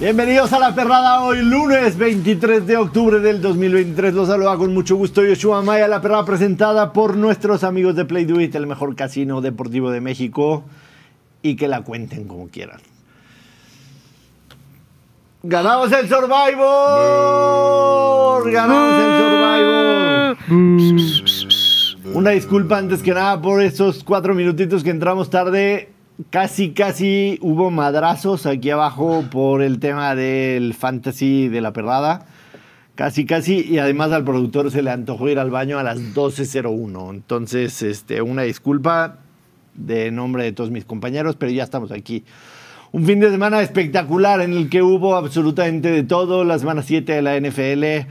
Bienvenidos a La Perrada hoy, lunes 23 de octubre del 2023. Los saluda con mucho gusto Yoshua Maya, La Perrada presentada por nuestros amigos de Play Do It, el mejor casino deportivo de México. Y que la cuenten como quieran. ¡Ganamos el Survivor! ¡Ganamos el Survivor! Una disculpa antes que nada por esos cuatro minutitos que entramos tarde. Casi, casi hubo madrazos aquí abajo por el tema del fantasy de la perrada. Casi, casi. Y además al productor se le antojó ir al baño a las 12.01. Entonces, este, una disculpa de nombre de todos mis compañeros, pero ya estamos aquí. Un fin de semana espectacular en el que hubo absolutamente de todo. La semana 7 de la NFL.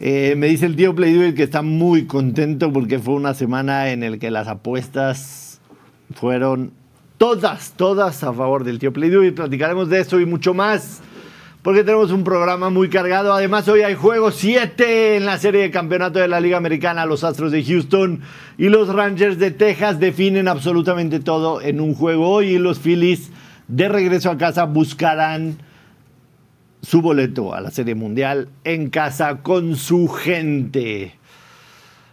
Eh, me dice el tío Playduel que está muy contento porque fue una semana en la que las apuestas fueron todas, todas a favor del tío Playduel. Y platicaremos de eso y mucho más porque tenemos un programa muy cargado. Además, hoy hay juego 7 en la serie de campeonato de la Liga Americana. Los Astros de Houston y los Rangers de Texas definen absolutamente todo en un juego. Hoy y los Phillies de regreso a casa buscarán su boleto a la Serie Mundial en casa con su gente.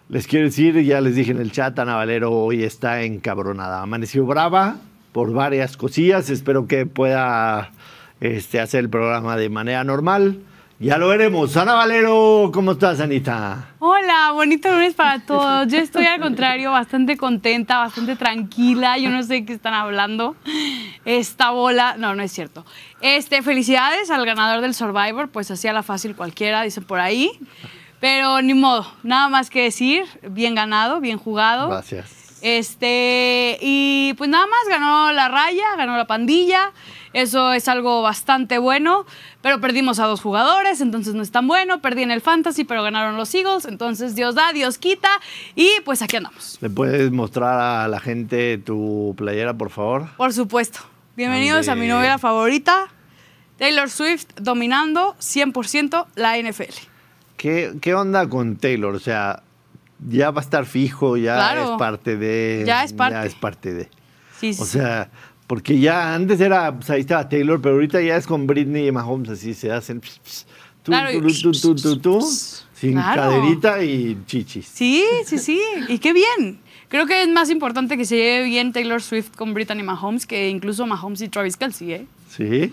Les quiero decir, ya les dije en el chat, Ana Valero hoy está encabronada. Amaneció brava por varias cosillas. Espero que pueda este, hacer el programa de manera normal. Ya lo veremos. Ana Valero, ¿cómo estás, Anita? Hola, bonito lunes para todos. Yo estoy al contrario bastante contenta, bastante tranquila. Yo no sé qué están hablando. Esta bola, no, no es cierto. Este, felicidades al ganador del Survivor, pues hacía la fácil cualquiera, dicen por ahí. Pero ni modo, nada más que decir, bien ganado, bien jugado. Gracias. Este, y pues nada más ganó la raya, ganó la pandilla. Eso es algo bastante bueno, pero perdimos a dos jugadores, entonces no es tan bueno. Perdí en el fantasy, pero ganaron los Eagles, entonces Dios da, Dios quita y pues aquí andamos. ¿Le puedes mostrar a la gente tu playera, por favor? Por supuesto. Bienvenidos a mi novela favorita, Taylor Swift dominando 100% la NFL. ¿Qué, ¿Qué onda con Taylor? O sea, ya va a estar fijo, ya Claro. es parte de. Ya es parte. Ya es parte de. Sí, sí, O sea, porque ya antes era, pues ahí estaba Taylor, pero ahorita ya es con Britney y Mahomes, así se hacen. pss, pss, Tú, Claro, y- tú, tú, tú, tú, tú, sin Claro. caderita y chichis. Sí, sí, sí. Y qué bien. Creo que es más importante que se lleve bien Taylor Swift con Brittany Mahomes que incluso Mahomes y Travis Kelsey, ¿eh? Sí.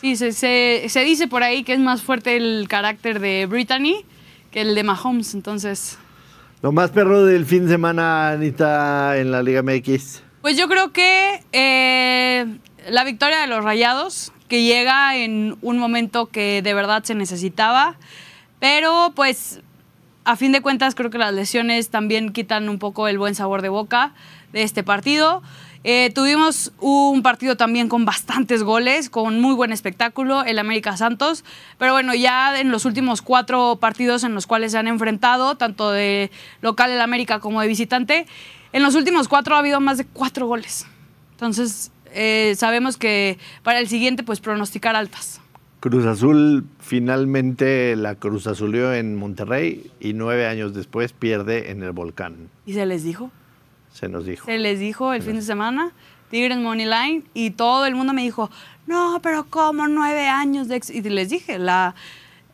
Sí, se, se- se dice por ahí que es más fuerte el carácter de Brittany que el de Mahomes, entonces... Lo más perro del fin de semana, Anita, en la Liga MX. Pues yo creo que eh, la victoria de los Rayados, que llega en un momento que de verdad se necesitaba, pero pues a fin de cuentas creo que las lesiones también quitan un poco el buen sabor de boca de este partido. Eh, tuvimos un partido también con bastantes goles, con muy buen espectáculo, el América Santos, pero bueno, ya en los últimos cuatro partidos en los cuales se han enfrentado, tanto de local el América como de visitante, en los últimos cuatro ha habido más de cuatro goles. Entonces, eh, sabemos que para el siguiente, pues pronosticar altas. Cruz Azul finalmente la Cruz Azulió en Monterrey y nueve años después pierde en el volcán. Y se les dijo. Se nos dijo. Se les dijo el fin de semana, Tigres Money Line, y todo el mundo me dijo, no, pero ¿cómo nueve años de ex-?" Y les dije, la,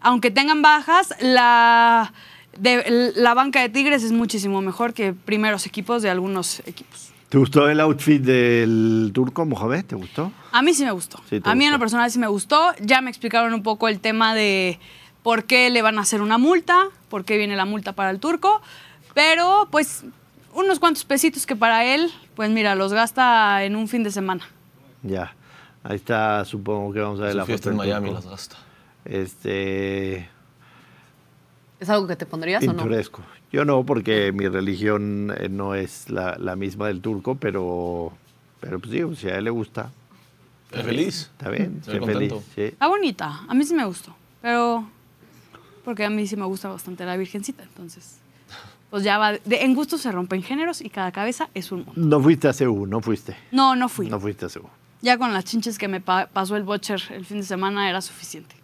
aunque tengan bajas, la, de, la banca de Tigres es muchísimo mejor que primeros equipos de algunos equipos. ¿Te gustó el outfit del turco Mohamed? ¿Te gustó? A mí sí me gustó. Sí, a mí en lo personal sí me gustó. Ya me explicaron un poco el tema de por qué le van a hacer una multa, por qué viene la multa para el turco. Pero pues unos cuantos pesitos que para él, pues mira, los gasta en un fin de semana. Ya. Ahí está, supongo que vamos a ver Su la fiesta foto en Miami las gasta. Este. ¿Es algo que te pondrías o no? Pintoresco. Yo no, porque mi religión eh, no es la, la misma del turco, pero. Pero pues digo, si a él le gusta, ¿Es feliz? está bien, ve feliz. sí. Está bonita. A mí sí me gustó. Pero. Porque a mí sí me gusta bastante la Virgencita. Entonces. Pues ya va. de- en gusto se rompen géneros y cada cabeza es un mundo. No fuiste a CU, no fuiste. No, no fui. No fuiste a CU. Ya con las chinches que me pa- pasó el Butcher el fin de semana era suficiente.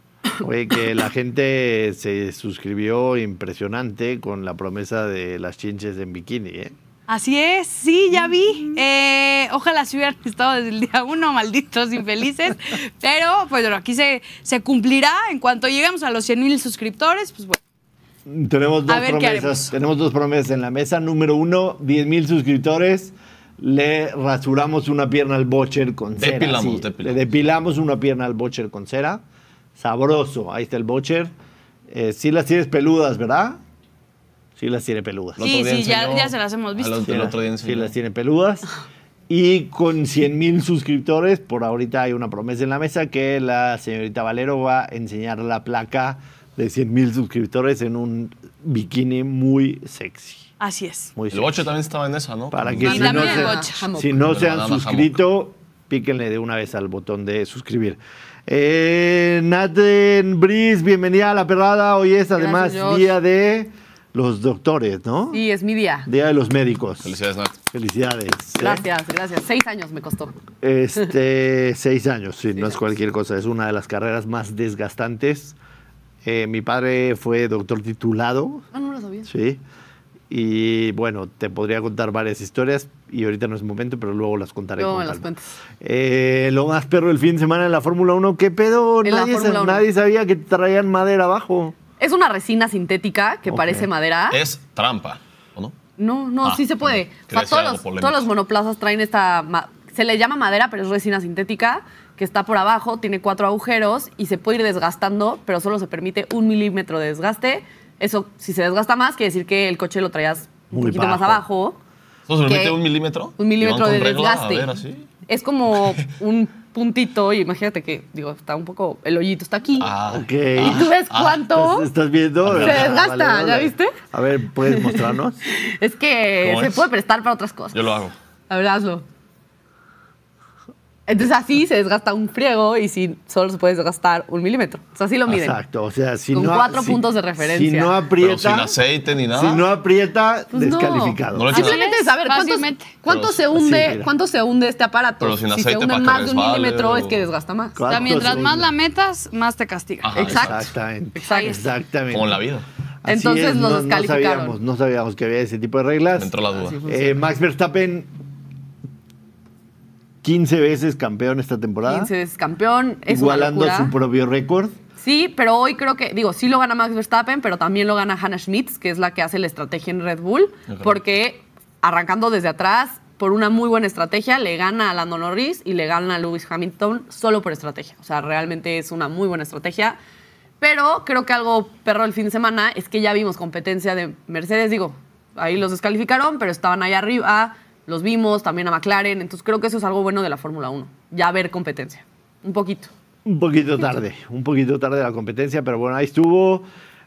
Oye, que la gente se suscribió impresionante con la promesa de las chinches en bikini, ¿eh? Así es, sí, ya vi. Eh, ojalá se hubieran estado desde el día uno, malditos infelices. Pero, pues bueno, aquí se, se cumplirá. En cuanto lleguemos a los 100 mil suscriptores, pues bueno. Tenemos dos A ver, ¿qué promesas. Tenemos dos promesas en la mesa. Número uno, 10 mil suscriptores. Le rasuramos una pierna al Bocher con cera. Depilamos, sí. depilamos. Le depilamos una pierna al Bocher con cera. Sabroso. Ahí está el Bocher. Eh, sí las tienes peludas, ¿verdad? Sí las tiene peludas. El Sí, sí, ya- ya se las hemos visto. otro- Sí, el la- otro día sí enseñó. las tiene peludas. Y con 100 mil suscriptores, por ahorita hay una promesa en la mesa que la señorita Valero va a enseñar la placa de 100 mil suscriptores en un bikini muy sexy. Así es. Muy El sexy. Boche también estaba en esa, ¿no? Para que si no, se, si no se han suscrito, píquenle de una vez al botón de suscribir. Eh, Naten Briz, bienvenida a la perrada. Hoy es además día de los doctores, ¿no? Sí, es mi día. Día de los médicos. Felicidades, Nat. Felicidades. ¿eh? Gracias, gracias. Seis años me costó. Este, seis años, sí, no es años. cualquier cosa, es una de las carreras más desgastantes. Eh, mi padre fue doctor titulado, Ah, no lo sabía. sí, y bueno, te podría contar varias historias y ahorita no es momento, pero luego las contaré. Luego con me las cuentas. Eh, lo más perro del fin de semana en la Fórmula 1, ¿qué pedo? En la Nadie, sa- Fórmula 1. nadie sabía que traían madera abajo. Es una resina sintética que parece madera. Es trampa, ¿o no? No, no, Ah, sí se puede. bueno, O sea, todos, los, polémico. todos los monoplazas traen esta. Se le llama madera, pero es resina sintética que está por abajo, tiene cuatro agujeros y se puede ir desgastando, pero solo se permite un milímetro de desgaste. Eso, si se desgasta más, quiere decir que el coche lo traías un Muy poquito más bajo. abajo. ¿Eso se permite un milímetro? Un ¿Y milímetro de regla? desgaste. A ver, así. Es como un puntito, y imagínate que, digo, está un poco. El hoyito está aquí. Ah, Ok. ¿Y tú ves cuánto? ¿Estás, estás viendo? Se Ah, desgasta, vale, ¿ya viste? A ver, ¿puedes mostrarnos? Es que ¿Cómo se es? puede prestar para otras cosas. yo lo hago. A ver, hazlo. Entonces así se desgasta un friego y si solo se puede desgastar un milímetro. O sea, así lo miden. Exacto, o sea, si Con no... cuatro si- puntos de referencia. Si no Pero aprieta... sin aceite ni nada. Si no aprieta, Pues descalificado. No Simplemente es saber cuánto, Pero- se hunde, sí, cuánto se hunde este aparato. Pero sin si se aceite hunde para que más de un milímetro o- es que desgasta más. O ¿Cuánto sea, mientras más la metas, más te castiga. Ajá, Exacto. Exactamente. Exacto. Exactamente. Como en la vida. Así Entonces es, los no, no sabíamos, no sabíamos que había ese tipo de reglas. Me entró la duda. Eh, Max Verstappen, 15 veces campeón esta temporada. 15 veces campeón. Es igualando su propio récord. Sí, pero hoy creo que, digo, sí lo gana Max Verstappen, pero también lo gana Hannah Schmitz, que es la que hace la estrategia en Red Bull, porque arrancando desde atrás, por una muy buena estrategia, le gana a Lando Norris y le gana a Lewis Hamilton solo por estrategia. O sea, realmente es una muy buena estrategia. Pero creo que algo perro el fin de semana es que ya vimos competencia de Mercedes, digo, ahí los descalificaron, pero estaban ahí arriba, los vimos, también a McLaren, entonces creo que eso es algo bueno de la Fórmula 1, ya ver competencia, un poquito. Un poquito tarde, un poquito tarde la competencia, pero bueno, ahí estuvo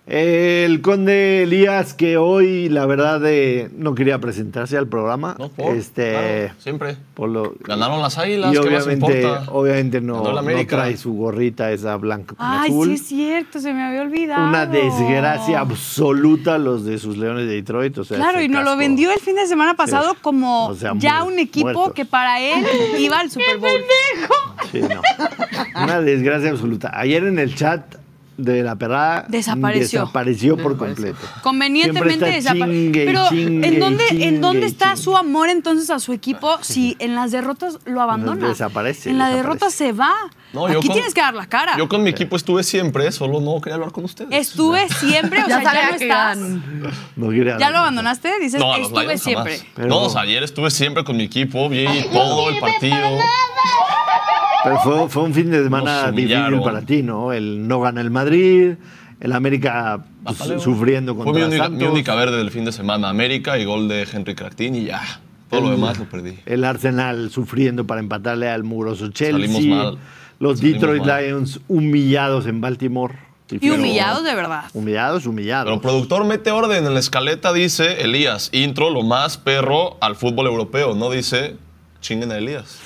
el conde Elías, que hoy, la verdad, eh, no quería presentarse al programa. No, por. Este, Claro, siempre. por lo- Ganaron las águilas, y ¿qué más obviamente, importa? obviamente no, no trae su gorrita esa blanca Ay, azul. sí es cierto, se me había olvidado. Una desgracia absoluta los de sus Leones de Detroit. O sea, Claro, y nos lo vendió el fin de semana pasado Sí. como O sea, ya un equipo muertos. que para él iba al Super Bowl. Sí, no. Una desgracia absoluta. Ayer en el chat de la perrada Desapareció. desapareció por completo. Convenientemente desapareció. Pero chingue ¿en dónde, chingue ¿en dónde está chingue. su amor entonces a su equipo si en las derrotas lo abandona? Desaparece, En la desaparece. derrota se va. No, yo Aquí con- tienes que dar la cara. Yo con mi equipo estuve siempre, solo no quería hablar con ustedes. Estuve siempre, o sea, ya no que estás. No quiere ¿Ya lo abandonaste? Dices, No, estuve Lions siempre. Pero- No, o sea, ayer estuve siempre con mi equipo, vi todo el partido. Pero fue, fue un fin de semana difícil para ti, ¿no? El no gana el Madrid, el América pues, sufriendo Fue contra mi única, Santos, mi única verde del fin de semana. América y gol de Henry Cracktin y ya. Todo lo demás lo perdí. el Arsenal sufriendo para empatarle al muroso Chelsea, Salimos mal. los Salimos Detroit mal. Lions humillados en Baltimore. Y Pero- humillados de verdad. Humillados, humillados. Pero productor mete orden en la escaleta, dice Elías, intro lo más perro al fútbol europeo. No dice chinguen a Elías.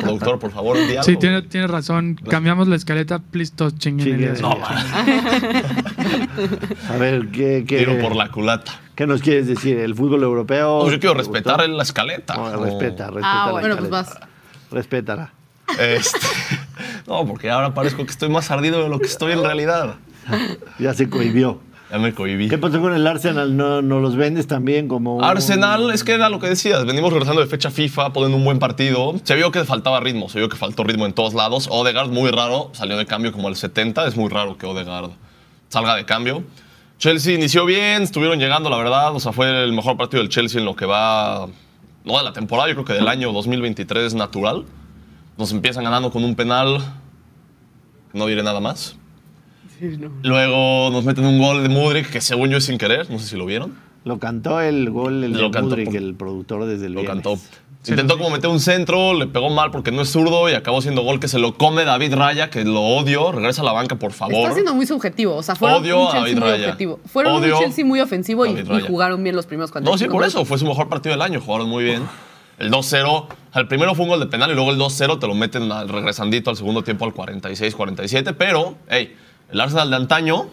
productor, por favor, di algo. Sí, tiene, tiene razón. Cambiamos la escaleta, please, todos chinguen. Chinguen. Elías. No, A ver, ¿qué, qué, Tiro por la culata. ¿qué nos quieres decir? ¿El fútbol europeo? No, yo quiero respetar la escaleta. No, respeta, respeta. Ah, la bueno, pues escaleta. Respétala. Este, no, porque ahora parezco que estoy más ardido de lo que estoy en realidad. Ya se cohibió. Ya me cohibí. ¿Qué pasó con el Arsenal? ¿No, no los vendes también como Arsenal, es que era lo que decías, venimos regresando de fecha FIFA, poniendo un buen partido. Se vio que faltaba ritmo, se vio que faltó ritmo en todos lados. Odegaard, muy raro, salió de cambio como al 70, es muy raro que Odegaard salga de cambio. Chelsea inició bien, estuvieron llegando, la verdad, o sea, fue el mejor partido del Chelsea en lo que va, no de la temporada, yo creo que del año 2023 natural. Nos empiezan ganando con un penal, no diré nada más. No. Luego nos meten un gol de Mudrik, que según yo es sin querer, no sé si lo vieron. Lo cantó el gol, el Lo de por- el productor desde el Lo viernes. cantó. Intentó como meter un centro, le pegó mal porque no es zurdo y acabó siendo gol que se lo come David Raya, que lo odio. Regresa a la banca, por favor. Está siendo muy subjetivo. O sea, fueron Odio un a Chelsea David muy Raya. objetivo. Fueron Odio un Chelsea muy ofensivo y, y jugaron bien los primeros No, 45 sí, por eso. Fue su mejor partido del año. Jugaron muy bien. El 2-0. El primero fue un gol de penal y luego el 2-0 te lo meten al- regresandito al segundo tiempo al 46-47. Pero, hey, el Arsenal de antaño,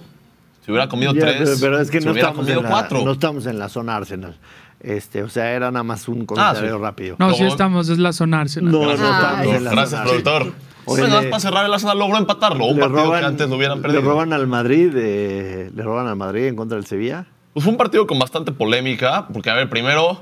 si hubiera comido Ya, tres, pero, pero es que se no hubiera estamos, comido en la, cuatro. no estamos en la zona Arsenal. Este, o sea, era nada más un comentario Ah, sí. rápido. No, No, sí estamos, es la zona Arsenal. No, Gracias, no la Gracias, zona productor. Oye, Bueno, le- para cerrar, el Arsenal logró empatarlo. Un partido roban, que antes lo hubieran perdido. le roban al Madrid, eh, le roban al Madrid en contra del Sevilla. Pues fue un partido con bastante polémica, porque, a ver, primero,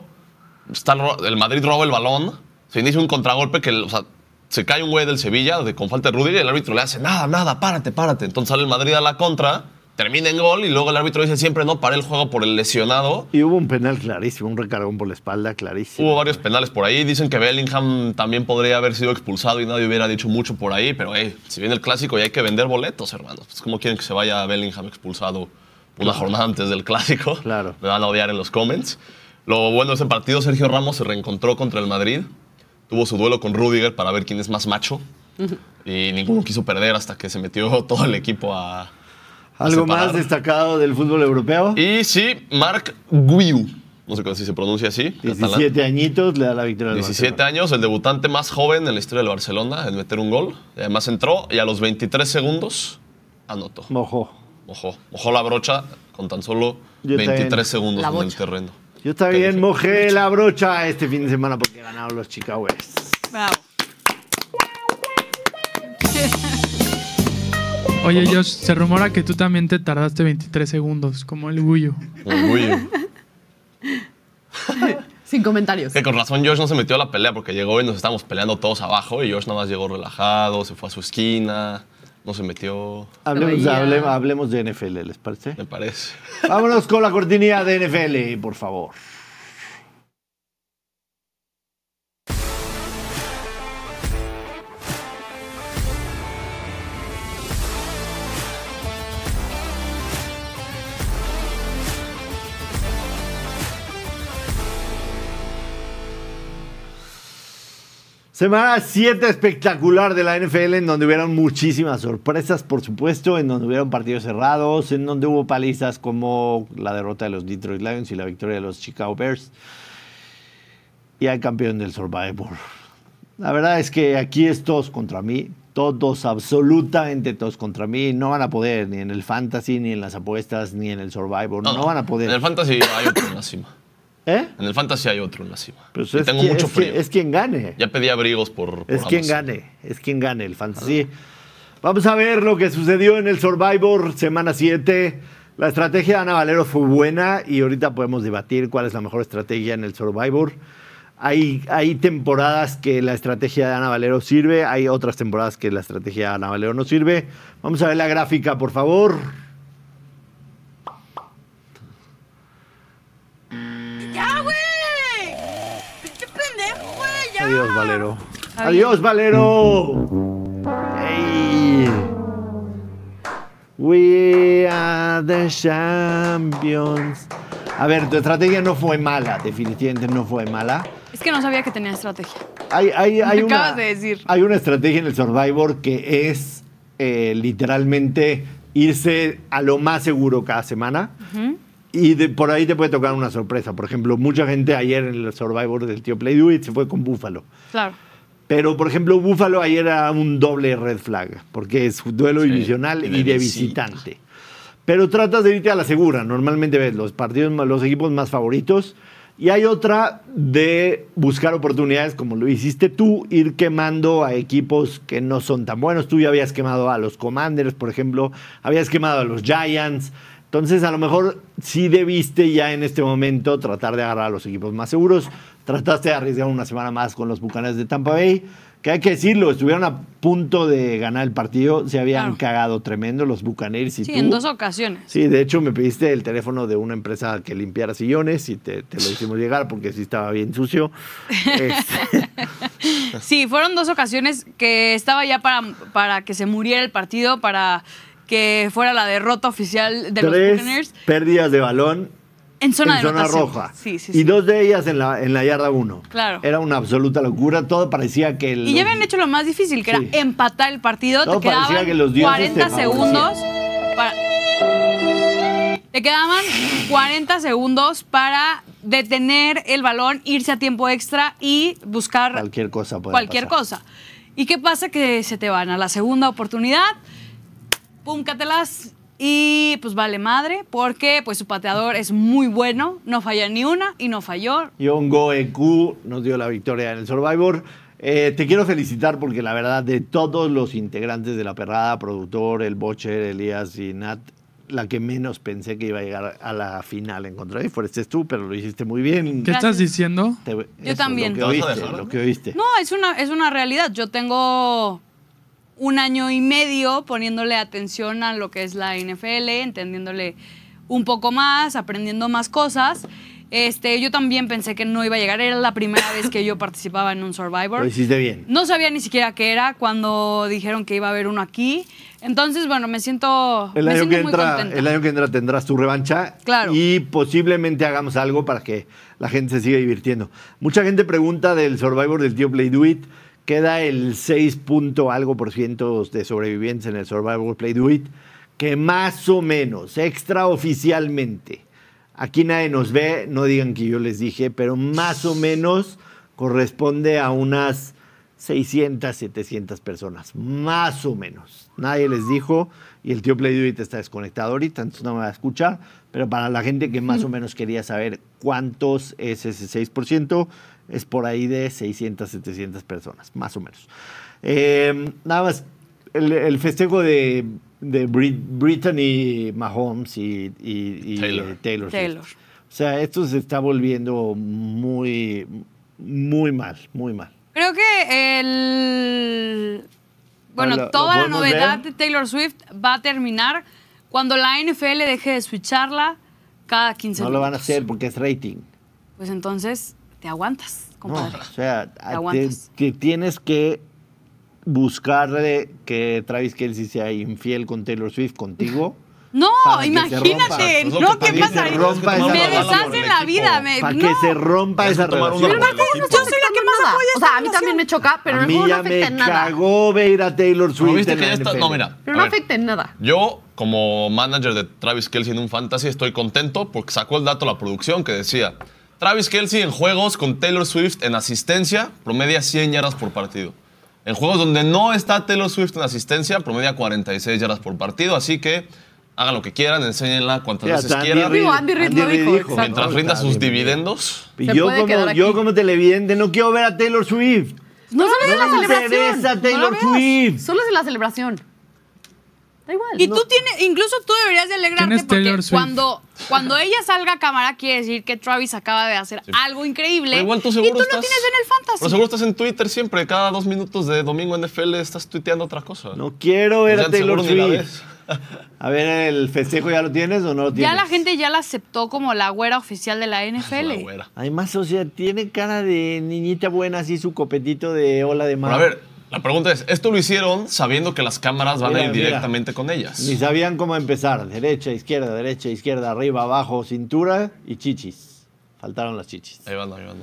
está el, el Madrid roba el balón, se inicia un contragolpe que, o sea, se cae un güey del Sevilla de, con falta de Rudiger y el árbitro le hace, nada, nada, párate, párate. Entonces sale el Madrid a la contra, termina en gol y luego el árbitro dice, siempre no, paré el juego por el lesionado. Y hubo un penal clarísimo, un recargón por la espalda clarísimo. Hubo varios penales por ahí. Dicen que Bellingham también podría haber sido expulsado y nadie hubiera dicho mucho por ahí. Pero, hey, si viene el clásico y hay que vender boletos, hermanos. Pues, ¿Cómo quieren que se vaya Bellingham expulsado una jornada antes del clásico? Claro. Me van a odiar en los comments. Lo bueno de ese partido, Sergio Ramos se reencontró contra el Madrid. Tuvo su duelo con Rudiger para ver quién es más macho. Y ninguno quiso perder hasta que se metió todo el equipo a. a ¿Algo separar. más destacado del fútbol europeo? Y sí, Marc Guiu. No sé si se pronuncia así. catalán. 17 añitos le da la victoria al 17 Barcelona. años, el debutante más joven en la historia del Barcelona en meter un gol. Y además entró y a los 23 segundos anotó. Mojó. Mojó, mojó la brocha con tan solo Yo 23 también. segundos La en el terreno. Yo también mojé la brocha este fin de semana porque ganaron los Chicago. Bravo. Oye, Josh, se rumora que tú también te tardaste 23 segundos, como el Guyo. Uy, Sin comentarios. que con razón Josh no se metió a la pelea porque llegó y nos estábamos peleando todos abajo y Josh nada más llegó relajado, se fue a su esquina, no se metió, Hablemos, hable- hablemos de NFL, ¿les parece? me parece. Vámonos con la cortinilla de NFL, por favor. Semana 7 espectacular de la NFL en donde hubieron muchísimas sorpresas, por supuesto, en donde hubieron partidos cerrados, en donde hubo palizas como la derrota de los Detroit Lions y la victoria de los Chicago Bears. Y hay campeón del Survivor. La verdad es que aquí es todos contra mí, todos, absolutamente todos contra mí. No van a poder ni en el fantasy, ni en las apuestas, ni en el Survivor. No, van a poder. En el fantasy hay. ¿Eh? En el fantasy hay otro en la cima. Pues y tengo quien- mucho frío. es quien gane. Ya pedí abrigos por, por Es quien gane, es quien gane el fantasy. Vamos a ver lo que sucedió en el Survivor semana 7. La estrategia de Ana Valero fue buena y ahorita podemos debatir cuál es la mejor estrategia en el Survivor. Hay, hay temporadas que la estrategia de Ana Valero sirve, hay otras temporadas que la estrategia de Ana Valero no sirve. Vamos a ver la gráfica, por favor. Adiós, Valero. Adiós. Valero. We are the champions. A ver, tu estrategia no fue mala, definitivamente no fue mala. Es que no sabía que tenía estrategia. Hay, hay, hay Me una, acabas de decir. hay una estrategia en el Survivor que es eh, literalmente irse a lo más seguro cada semana. Y de- por ahí te puede tocar una sorpresa. Por ejemplo, mucha gente ayer en el Survivor del tío Play Do It se fue con Búfalo. Claro. Pero, por ejemplo, Búfalo ayer era un doble red flag, porque es duelo Sí, divisional y de de, visita. visitante. Pero tratas de irte a la segura. Normalmente ves los partidos, los equipos más favoritos. Y hay otra de buscar oportunidades, como lo hiciste tú, ir quemando a equipos que no son tan buenos. Tú ya habías quemado a los Commanders, por ejemplo, habías quemado a los Giants. Entonces, a lo mejor sí debiste ya en este momento tratar de agarrar a los equipos más seguros. Trataste de arriesgar una semana más con los Bucaneros de Tampa Bay, que hay que decirlo, estuvieron a punto de ganar el partido. Se habían Claro. cagado tremendo los Bucaneros y Sí, tú. en dos ocasiones. Sí, de hecho me pediste el teléfono de una empresa que limpiara sillones y te, te lo hicimos llegar porque sí estaba bien sucio. Este, Sí, fueron dos ocasiones que estaba ya para, para que se muriera el partido, para que fuera la derrota oficial de los Buccaneers pérdidas de balón en zona en de zona roja. Sí, sí, Y dos de ellas en la, en la yarda uno. Claro. Era una absoluta locura. Todo parecía que... Y ya habían hecho lo más difícil, que era empatar el partido. Todo te parecía quedaban que los dioses 40 te segundos para... Te quedaban 40 segundos para detener el balón, irse a tiempo extra y buscar Cualquier cosa puede cualquier pasar. cosa. ¿Y qué pasa? Que se te van a la segunda oportunidad, púmcatelas y pues vale madre, porque pues su pateador es muy bueno, no falla ni una y no falló. John Goeku nos dio la victoria en el Survivor. Eh, te quiero felicitar porque la verdad de todos los integrantes de la perrada, productor, el Bocher, Elías y Nat, la que menos pensé que iba a llegar a la final en contra de fuiste tú, pero lo hiciste muy bien. ¿Qué Gracias. estás diciendo? Te- Yo también. Lo que oíste. No, es una, es una realidad. Yo tengo un año y medio poniéndole atención a lo que es la NFL, entendiéndole un poco más, aprendiendo más cosas. Este, yo también pensé que no iba a llegar. Era la primera vez que yo participaba en un Survivor. Lo hiciste bien. No sabía ni siquiera qué era cuando dijeron que iba a haber uno aquí. Entonces, bueno, me siento, El me año, siento que muy entra, contenta. el año que entra tendrás tu revancha Claro. y posiblemente hagamos algo para que la gente se siga divirtiendo. Mucha gente pregunta del Survivor del tío Play Do It. Queda el 6 punto algo por ciento de sobrevivientes en el Survivor Play Do It, que más o menos, extraoficialmente, aquí nadie nos ve, no digan que yo les dije, pero más o menos corresponde a unas 600, 700 personas, más o menos. Nadie les dijo y el tío Play Do It está desconectado ahorita, entonces no me va a escuchar, pero para la gente que más o menos quería saber cuántos es ese 6%, es por ahí de 600, 700 personas, más o menos. Eh, nada más, el, el festejo de, de Brit- Brittany Mahomes y, y- y, Taylor. Taylor. Swift. Taylor. O sea, esto se está volviendo muy, muy mal, muy mal. Creo que el. Bueno, ¿Lo- lo toda la novedad ver? de Taylor Swift va a terminar cuando la NFL deje de switcharla cada 15 No minutos. lo van a hacer porque es rating. Pues entonces te aguantas, No, compadre. o sea, te, aguantas. te tienes que buscarle que Travis Kelsey sea infiel con Taylor Swift contigo. No, imagínate. No, Es lo que ¿qué pasa? me deshacen la vida. Me, Para no. que se rompa esa relación. equipo. Yo soy la que más apoya O sea, a mí también me choca, pero a mí no ya afecta me en nada. cagó ver a Taylor ¿No Swift viste en que la ya está? NFL. No, mira. Pero no afecta en nada. Yo, como manager de Travis Kelsey en un fantasy, estoy contento porque sacó el dato la producción que decía: Travis Kelsey en juegos con Taylor Swift en asistencia promedia 100 yardas por partido. En juegos donde no está Taylor Swift en asistencia, promedia 46 yardas por partido. Así que hagan lo que quieran, enséñenla cuantas veces hasta quieran. Andy Reid lo dijo. Mientras rinda sus dividendos. Y Se yo como, yo como televidente no quiero ver a Taylor Swift. No solo es No la celebración. interesa Taylor. Swift. Solo es la celebración. Da igual. Y no. tú tienes, incluso tú deberías de alegrarte ¿Quién es porque cuando, cuando ella salga a cámara quiere decir que Travis acaba de hacer algo increíble. Pero igual tú y seguro tú lo estás- tienes en el fantasy. Pero seguro estás en Twitter siempre, cada dos minutos de domingo NFL estás tuiteando otra cosa. No quiero ver O sea, a Taylor la Swift. A ver, ¿el festejo ya lo tienes o no lo tienes? ya la gente ya la aceptó como la güera oficial de la La NFL. güera. Además, o sea, tiene cara de niñita buena, así su copetito de ola de mar. Pero a ver, la pregunta es, ¿esto lo hicieron sabiendo que las cámaras van Mira, a ir mira. directamente con ellas? Ni sabían cómo empezar. Derecha, izquierda, derecha, izquierda, arriba, abajo, cintura y chichis. Faltaron las chichis. Ahí van, ahí van.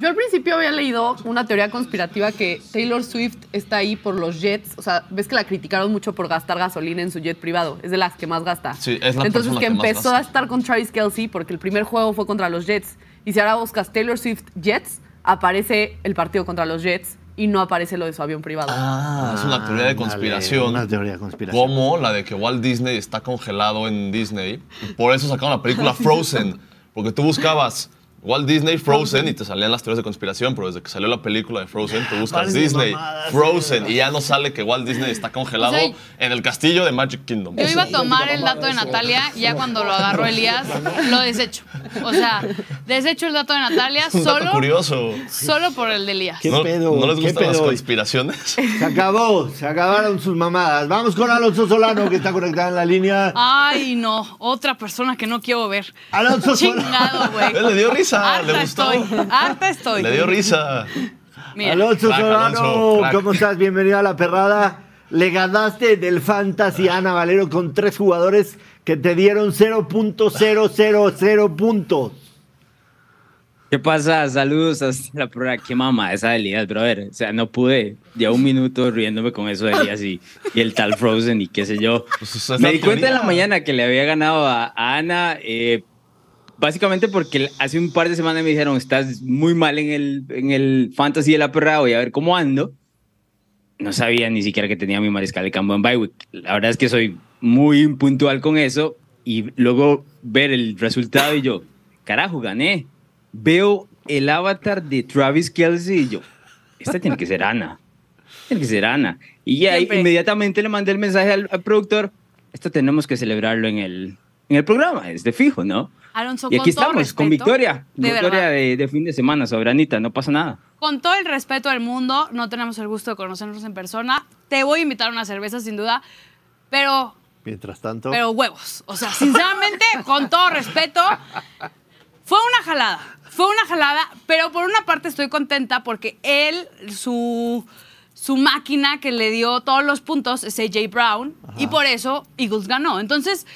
Yo al principio había leído una teoría conspirativa que Taylor Swift está ahí por los jets. O sea, ves que la criticaron mucho por gastar gasolina en su jet privado. Es de las que más gasta. Sí, es la Entonces que que más empezó gasta. a estar con Travis Kelsey porque el primer juego fue contra los Jets. Y si ahora buscas Taylor Swift Jets, aparece el partido contra los Jets y no aparece lo de su avión privado. Ah, es una teoría de conspiración. Una teoría de conspiración. Como la de que Walt Disney está congelado en Disney. Y por eso sacaron la película Frozen. Porque tú buscabas Walt Disney, Frozen, y te salían las teorías de conspiración, pero desde que salió la película de Frozen, te buscas Vale, Disney, mamadas, Frozen, sí. y ya no sale que Walt Disney está congelado O sea, en el castillo de Magic Kingdom. Yo iba a tomar el dato de Natalia y ya cuando lo agarró Elías, lo desecho. O sea, desecho el dato de Natalia Un dato solo, curioso. solo por el de Elías. ¿Qué ¿No, pedo? ¿no les ¿Qué gustan las pedo hoy? conspiraciones? Se acabó, se acabaron sus mamadas. Vamos con Alonso Solano, que está conectado en la línea. Ay, no, otra persona que no quiero ver. Alonso Solano. Chingado, güey. Él le dio risa, Harta le gustó. estoy, harta estoy. Le dio risa. Mira, Alonso Crack, Solano, Alonso. ¿cómo estás? Bienvenido a la perrada. Le ganaste del Fantasy Ana Valero con tres jugadores que te dieron 0.000 puntos. ¿Qué pasa? Saludos hasta la prueba. Qué mamá esa de Elías, brother. O sea, no pude. Ya un minuto riéndome con eso de Elías y, y el tal Frozen y qué sé yo. Pues Me di cuenta en la mañana que le había ganado a, a Ana, eh, básicamente porque hace un par de semanas me dijeron, estás muy mal en el, en el fantasy de la perra, voy a ver cómo ando. No sabía ni siquiera que tenía mi mariscal de campo en week. La verdad es que soy muy impuntual con eso y luego ver el resultado y yo, carajo, gané. Veo el avatar de Travis Kelsey y yo, esta tiene que ser Ana. Tiene que ser Ana. Y ya Siempre. inmediatamente le mandé el mensaje al, al productor, esto tenemos que celebrarlo en el, en el programa, es de fijo, ¿no? Alonso, Y aquí con todo estamos, con victoria. De victoria de, de fin de semana, sobranita, no pasa nada. Con todo el respeto del mundo, no tenemos el gusto de conocernos en persona. Te voy a invitar a una cerveza, sin duda, pero, Mientras tanto, pero huevos. O sea, sinceramente, con todo respeto, fue una jalada. Fue una jalada, pero por una parte estoy contenta porque él, su, su máquina que le dio todos los puntos es AJ Brown y por eso Eagles ganó. Entonces,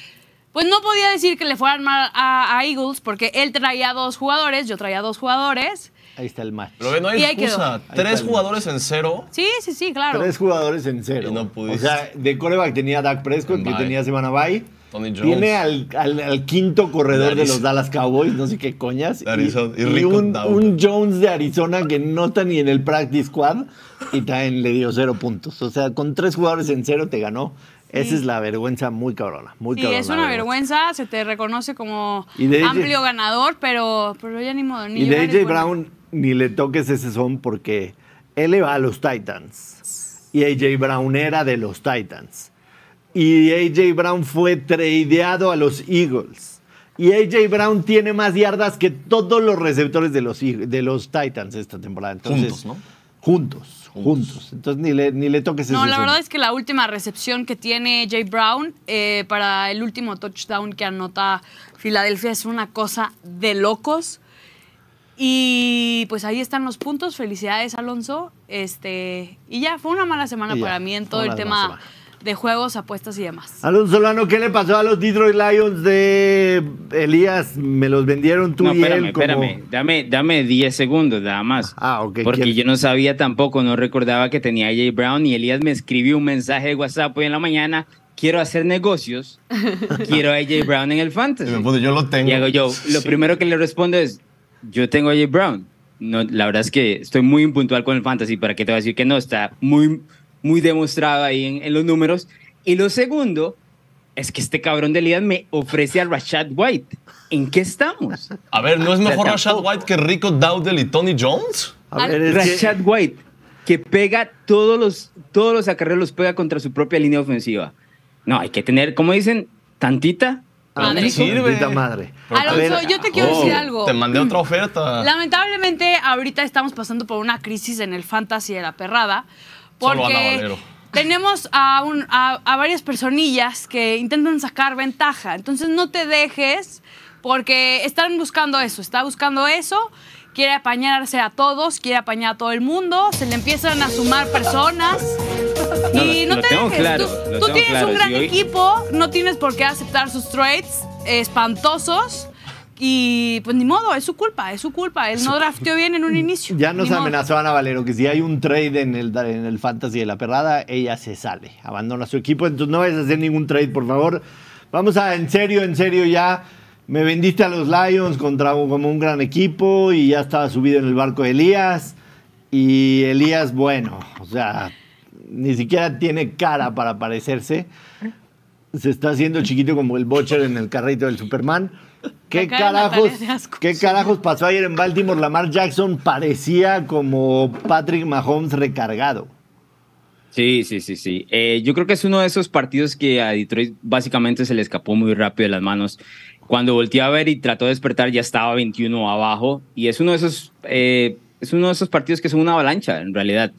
pues no podía decir que le fueran mal a, a Eagles porque él traía dos jugadores, yo traía dos jugadores. ahí está el match. Pero ve, no hay Y excusa. Tres jugadores en cero. Sí, sí, sí, claro. Tres jugadores en cero. Y no o pudiste. sea, de coreback tenía Dak Prescott, que Bye. tenía semana bye. Tony Jones. Tiene al, al- al quinto corredor de, De los. Dallas Cowboys, no sé qué coñas. De Arizona. Y Y, Rico un, un Jones de Arizona que no está ni en el practice squad y también le dio cero puntos. O sea, con tres jugadores en cero te ganó. Esa es la vergüenza muy cabrona. Muy Sí, cabrona es una vergüenza, se te reconoce como Y de AJ amplio ganador, pero, pero ya ni modo. Ni Y de AJ bueno. Brown ni le toques ese son porque él le va a los Titans. Y AJ Brown era de los Titans. Y AJ Brown fue tradeado a los Eagles. Y AJ Brown tiene más yardas que todos los receptores de los, de los Titans esta temporada. Entonces, Juntos, ¿no? Juntos, juntos. Entonces ni le, ni le toques ese No, la verdad es que la última recepción que tiene Jay Brown eh, para el último touchdown que anota Filadelfia es una cosa de locos. Y pues ahí están los puntos. Felicidades, Alonso. Este, y ya, fue una mala semana ya, para mí en todo el tema semana. De juegos, apuestas y demás. Alonso Solano, ¿qué le pasó a los Detroit Lions de Elías? Me los vendieron tú no, y espérame, él como... espérame. Dame, dame 10 segundos nada más. Ah, ok. Porque ¿Quién- yo no sabía tampoco, no recordaba que tenía a Jay Brown y Elías me escribió un mensaje de WhatsApp hoy en la mañana. Quiero hacer negocios. quiero a AJ Brown en el Y fantasy. me pone, yo lo tengo. Y hago yo, lo Sí. primero que le respondo es, yo tengo a Jay Brown. No, la verdad es que estoy muy impuntual con el fantasy, ¿para qué te voy a decir que no? Está muy, muy demostrado ahí en, en los números. Y lo segundo es que este cabrón de Elías me ofrece a Rashad White. ¿En qué estamos? A ver, ¿no es mejor Rashad. White que Rico Dowdle y Tony Jones? A ver, es que- Rashad White, que pega todos los, todos los acarreos, los pega contra su propia línea ofensiva. No, hay que tener, como dicen, tantita. Madre. Sirve. Madre. Alonso, yo te quiero oh, decir algo. Te mandé otra oferta. Lamentablemente, ahorita estamos pasando por una crisis en el fantasy de la perrada. Porque tenemos a, un- a- a varias personillas que intentan sacar ventaja. Entonces, no te dejes porque están buscando eso. Está buscando eso. Quiere apañarse a todos, quiere apañar a todo el mundo. Se le empiezan a sumar personas. No, y lo- no lo te dejes. claro, tú tú tienes claro. un gran Si hoy- equipo, no tienes por qué aceptar sus trades espantosos. Y pues ni modo, es su culpa, es su culpa. Él no drafteó bien en un inicio. Ya nos amenazó Ana Valero que si hay un trade en el, en el fantasy de la perrada, ella se sale, abandona su equipo. Entonces no vayas a hacer ningún trade, por favor. Vamos a, en serio, en serio ya. Me vendiste a los Lions contra como un gran equipo y ya estaba subido en el barco de Elías. Y Elías, bueno, o sea, ni siquiera tiene cara para parecerse. Se está haciendo chiquito como el Butcher en el carrito del Superman. ¿Qué carajos. ¿Qué carajos pasó ayer en Baltimore? Lamar Jackson parecía como Patrick Mahomes recargado. Sí, sí, sí, sí. Eh, yo creo que es uno de esos partidos que a Detroit básicamente se le escapó muy rápido de las manos. Cuando volteó a ver y trató de despertar ya estaba 21 abajo y es uno de esos, eh, es uno de esos partidos que son una avalancha en realidad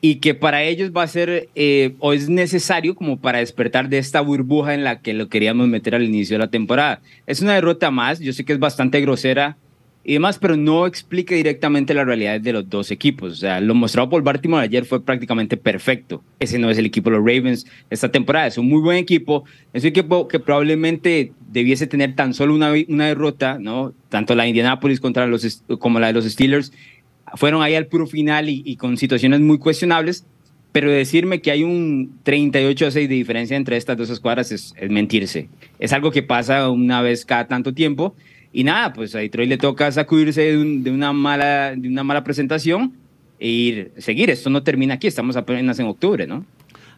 y que para ellos va a ser eh, o es necesario como para despertar de esta burbuja en la que lo queríamos meter al inicio de la temporada. Es una derrota más, yo sé que es bastante grosera y demás, pero no explica directamente la realidad de los dos equipos. O sea, lo mostrado por Baltimore ayer fue prácticamente perfecto. Ese no es el equipo de los Ravens esta temporada. Es un muy buen equipo. Es un equipo que probablemente debiese tener tan solo una, una derrota, ¿no? Tanto la Indianapolis contra los, como la de los Steelers fueron ahí al puro final y, y con situaciones muy cuestionables. Pero decirme que hay un 38 a 6 de diferencia entre estas dos escuadras es, es mentirse. Es algo que pasa una vez cada tanto tiempo. Y nada, pues a Detroit le toca sacudirse de, un- de una, mala, de una mala presentación e ir, seguir. Esto no termina aquí, estamos apenas en octubre, ¿no?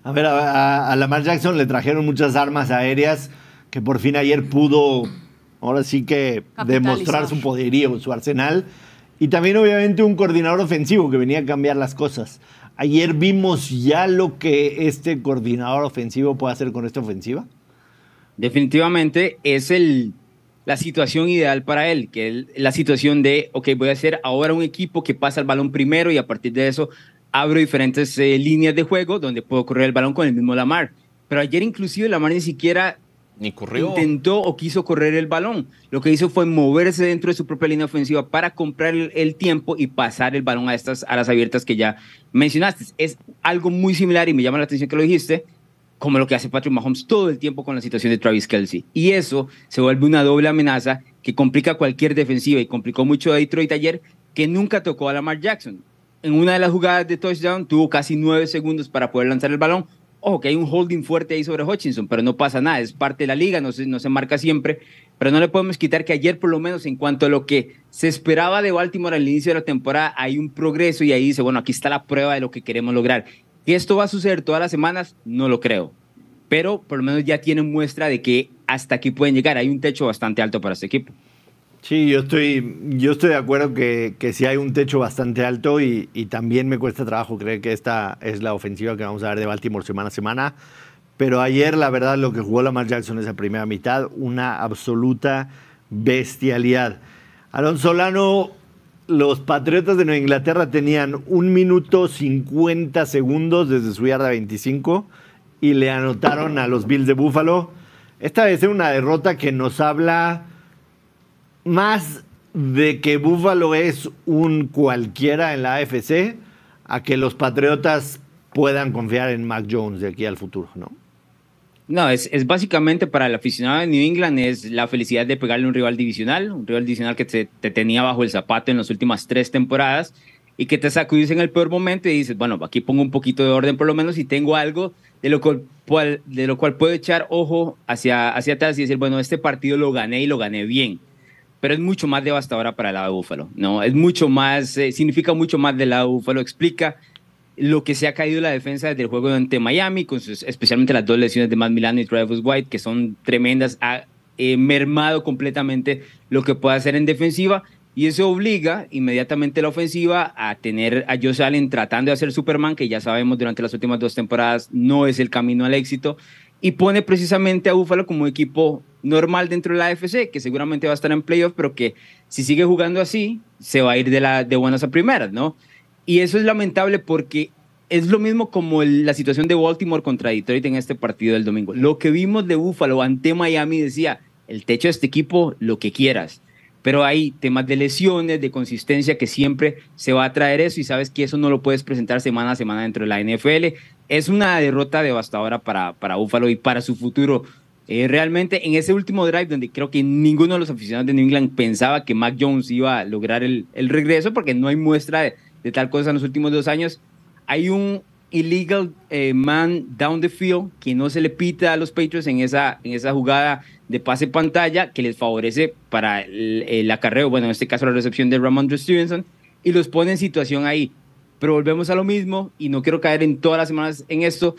A ver, a, a- a Lamar Jackson le trajeron muchas armas aéreas que por fin ayer pudo, ahora sí que, demostrar su poderío, su arsenal. Y también obviamente un coordinador ofensivo que venía a cambiar las cosas. Ayer vimos ya lo que este coordinador ofensivo puede hacer con esta ofensiva. Definitivamente es el, la situación ideal para él, que la situación de, ok, voy a hacer ahora un equipo que pasa el balón primero y a partir de eso abro diferentes eh, líneas de juego donde puedo correr el balón con el mismo Lamar. Pero ayer inclusive Lamar ni siquiera Ni corrió. intentó o quiso correr el balón. Lo que hizo fue moverse dentro de su propia línea ofensiva para comprar el, tiempo y pasar el balón a estas alas abiertas que ya mencionaste. Es algo muy similar y me llama la atención que lo dijiste, como lo que hace Patrick Mahomes todo el tiempo con la situación de Travis Kelsey. Y eso se vuelve una doble amenaza que complica cualquier defensiva y complicó mucho a Detroit ayer, que nunca tocó a Lamar Jackson. En una de las jugadas de touchdown tuvo casi nueve segundos para poder lanzar el balón. Ojo, que hay un holding fuerte ahí sobre Hutchinson, pero no pasa nada, es parte de la liga, no se, no se marca siempre. Pero no le podemos quitar que ayer, por lo menos en cuanto a lo que se esperaba de Baltimore al inicio de la temporada, hay un progreso y ahí dice, bueno, aquí está la prueba de lo que queremos lograr. ¿Que esto va a suceder todas las semanas? No lo creo. Pero por lo menos ya tienen muestra de que hasta aquí pueden llegar. Hay un techo bastante alto para este equipo. Sí, yo estoy, yo estoy de acuerdo que, que sí hay un techo bastante alto y, y también me cuesta trabajo creer que esta es la ofensiva que vamos a ver de Baltimore semana a semana. Pero ayer, la verdad, lo que jugó Lamar Jackson esa primera mitad, una absoluta bestialidad. Alonso Solano, los Patriotas de Nueva Inglaterra tenían un minuto 50 segundos desde su yarda 25 y le anotaron a los Bills de Buffalo. Esta debe ser una derrota que nos habla más de que Buffalo es un cualquiera en la AFC a que los Patriotas puedan confiar en Mac Jones de aquí al futuro, ¿no? No, es, es básicamente para el aficionado de New England es la felicidad de pegarle a un rival divisional, un rival divisional que te, te tenía bajo el zapato en las últimas tres temporadas y que te sacudís en el peor momento y dices, bueno, aquí pongo un poquito de orden por lo menos y tengo algo de lo cual, de lo cual puedo echar ojo hacia, hacia atrás y decir, bueno, este partido lo gané y lo gané bien. Pero es mucho más devastadora para el lado de Búfalo, ¿no? Es mucho más, eh, significa mucho más del lado de Búfalo, explica lo que se ha caído la defensa desde el juego ante Miami, con sus- especialmente las dos lesiones de Matt Milano y Travis White, que son tremendas, ha eh, mermado completamente lo que puede hacer en defensiva y eso obliga inmediatamente la ofensiva a tener a Josh Allen tratando de hacer Superman, que ya sabemos durante las últimas dos temporadas no es el camino al éxito, y pone precisamente a Buffalo como equipo normal dentro de la AFC, que seguramente va a estar en playoff, pero que si sigue jugando así, se va a ir de, la, de buenas a primeras, ¿no? Y eso es lamentable porque es lo mismo como la situación de Baltimore contra Detroit en este partido del domingo. Lo que vimos de Buffalo ante Miami decía, el techo de este equipo, lo que quieras. Pero hay temas de lesiones, de consistencia, que siempre se va a traer eso y sabes que eso no lo puedes presentar semana a semana dentro de la NFL. Es una derrota devastadora para, para Buffalo y para su futuro. Eh, realmente en ese último drive donde creo que ninguno de los aficionados de New England pensaba que Mac Jones iba a lograr el, el regreso porque no hay muestra de, de tal cosa en los últimos dos años, hay un illegal eh, man down the field que no se le pita a los Patriots en esa, en esa jugada de pase pantalla que les favorece para el, el acarreo, bueno, en este caso la recepción de Ramondre Stevenson, y los pone en situación ahí. Pero volvemos a lo mismo y no quiero caer en todas las semanas en esto,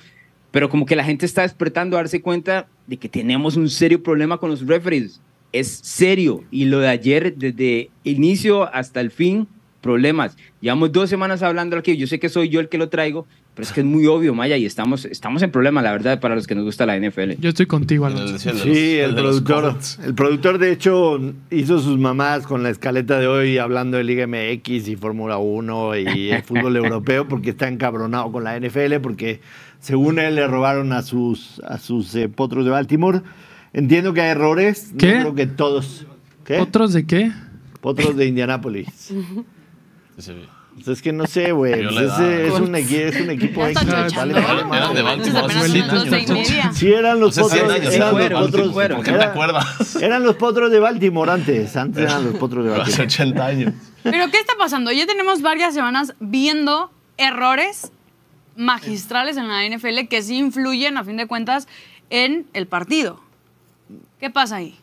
pero como que la gente está despertando a darse cuenta de que tenemos un serio problema con los referees. es serio. Y lo de ayer, desde inicio hasta el fin, problemas. Llevamos dos semanas hablando aquí. Yo sé que soy yo el que lo traigo, pero es que es muy obvio, Maya, y estamos, estamos en problemas, la verdad, para los que nos gusta la NFL. Yo estoy contigo, Alonso. sí, el el productor. El productor, de hecho, hizo sus mamás con la escaleta de hoy hablando de Liga MX y Fórmula 1 y el fútbol europeo porque está encabronado con la NFL porque según él le robaron a sus, a sus eh, potros de Baltimore. Entiendo que hay errores. No ¿Qué? creo que todos. ¿Qué? ¿Otros de qué? Potros de Indianápolis. Pues es que no sé, güey. Yo Pues es, es un, es un equipo chochando. vale Eran- eran de Baltimore hace Apenas 100 son las doce y años. media. Sí, eran los Hace 100 potros. eran los potros. potros de Baltimore antes. Antes eran los potros de Hace Baltimore. 80 años. Pero ¿qué está pasando? Ya tenemos varias semanas viendo errores magistrales en la NFL que sí influyen, a fin de cuentas, en el partido. ¿Qué pasa ahí?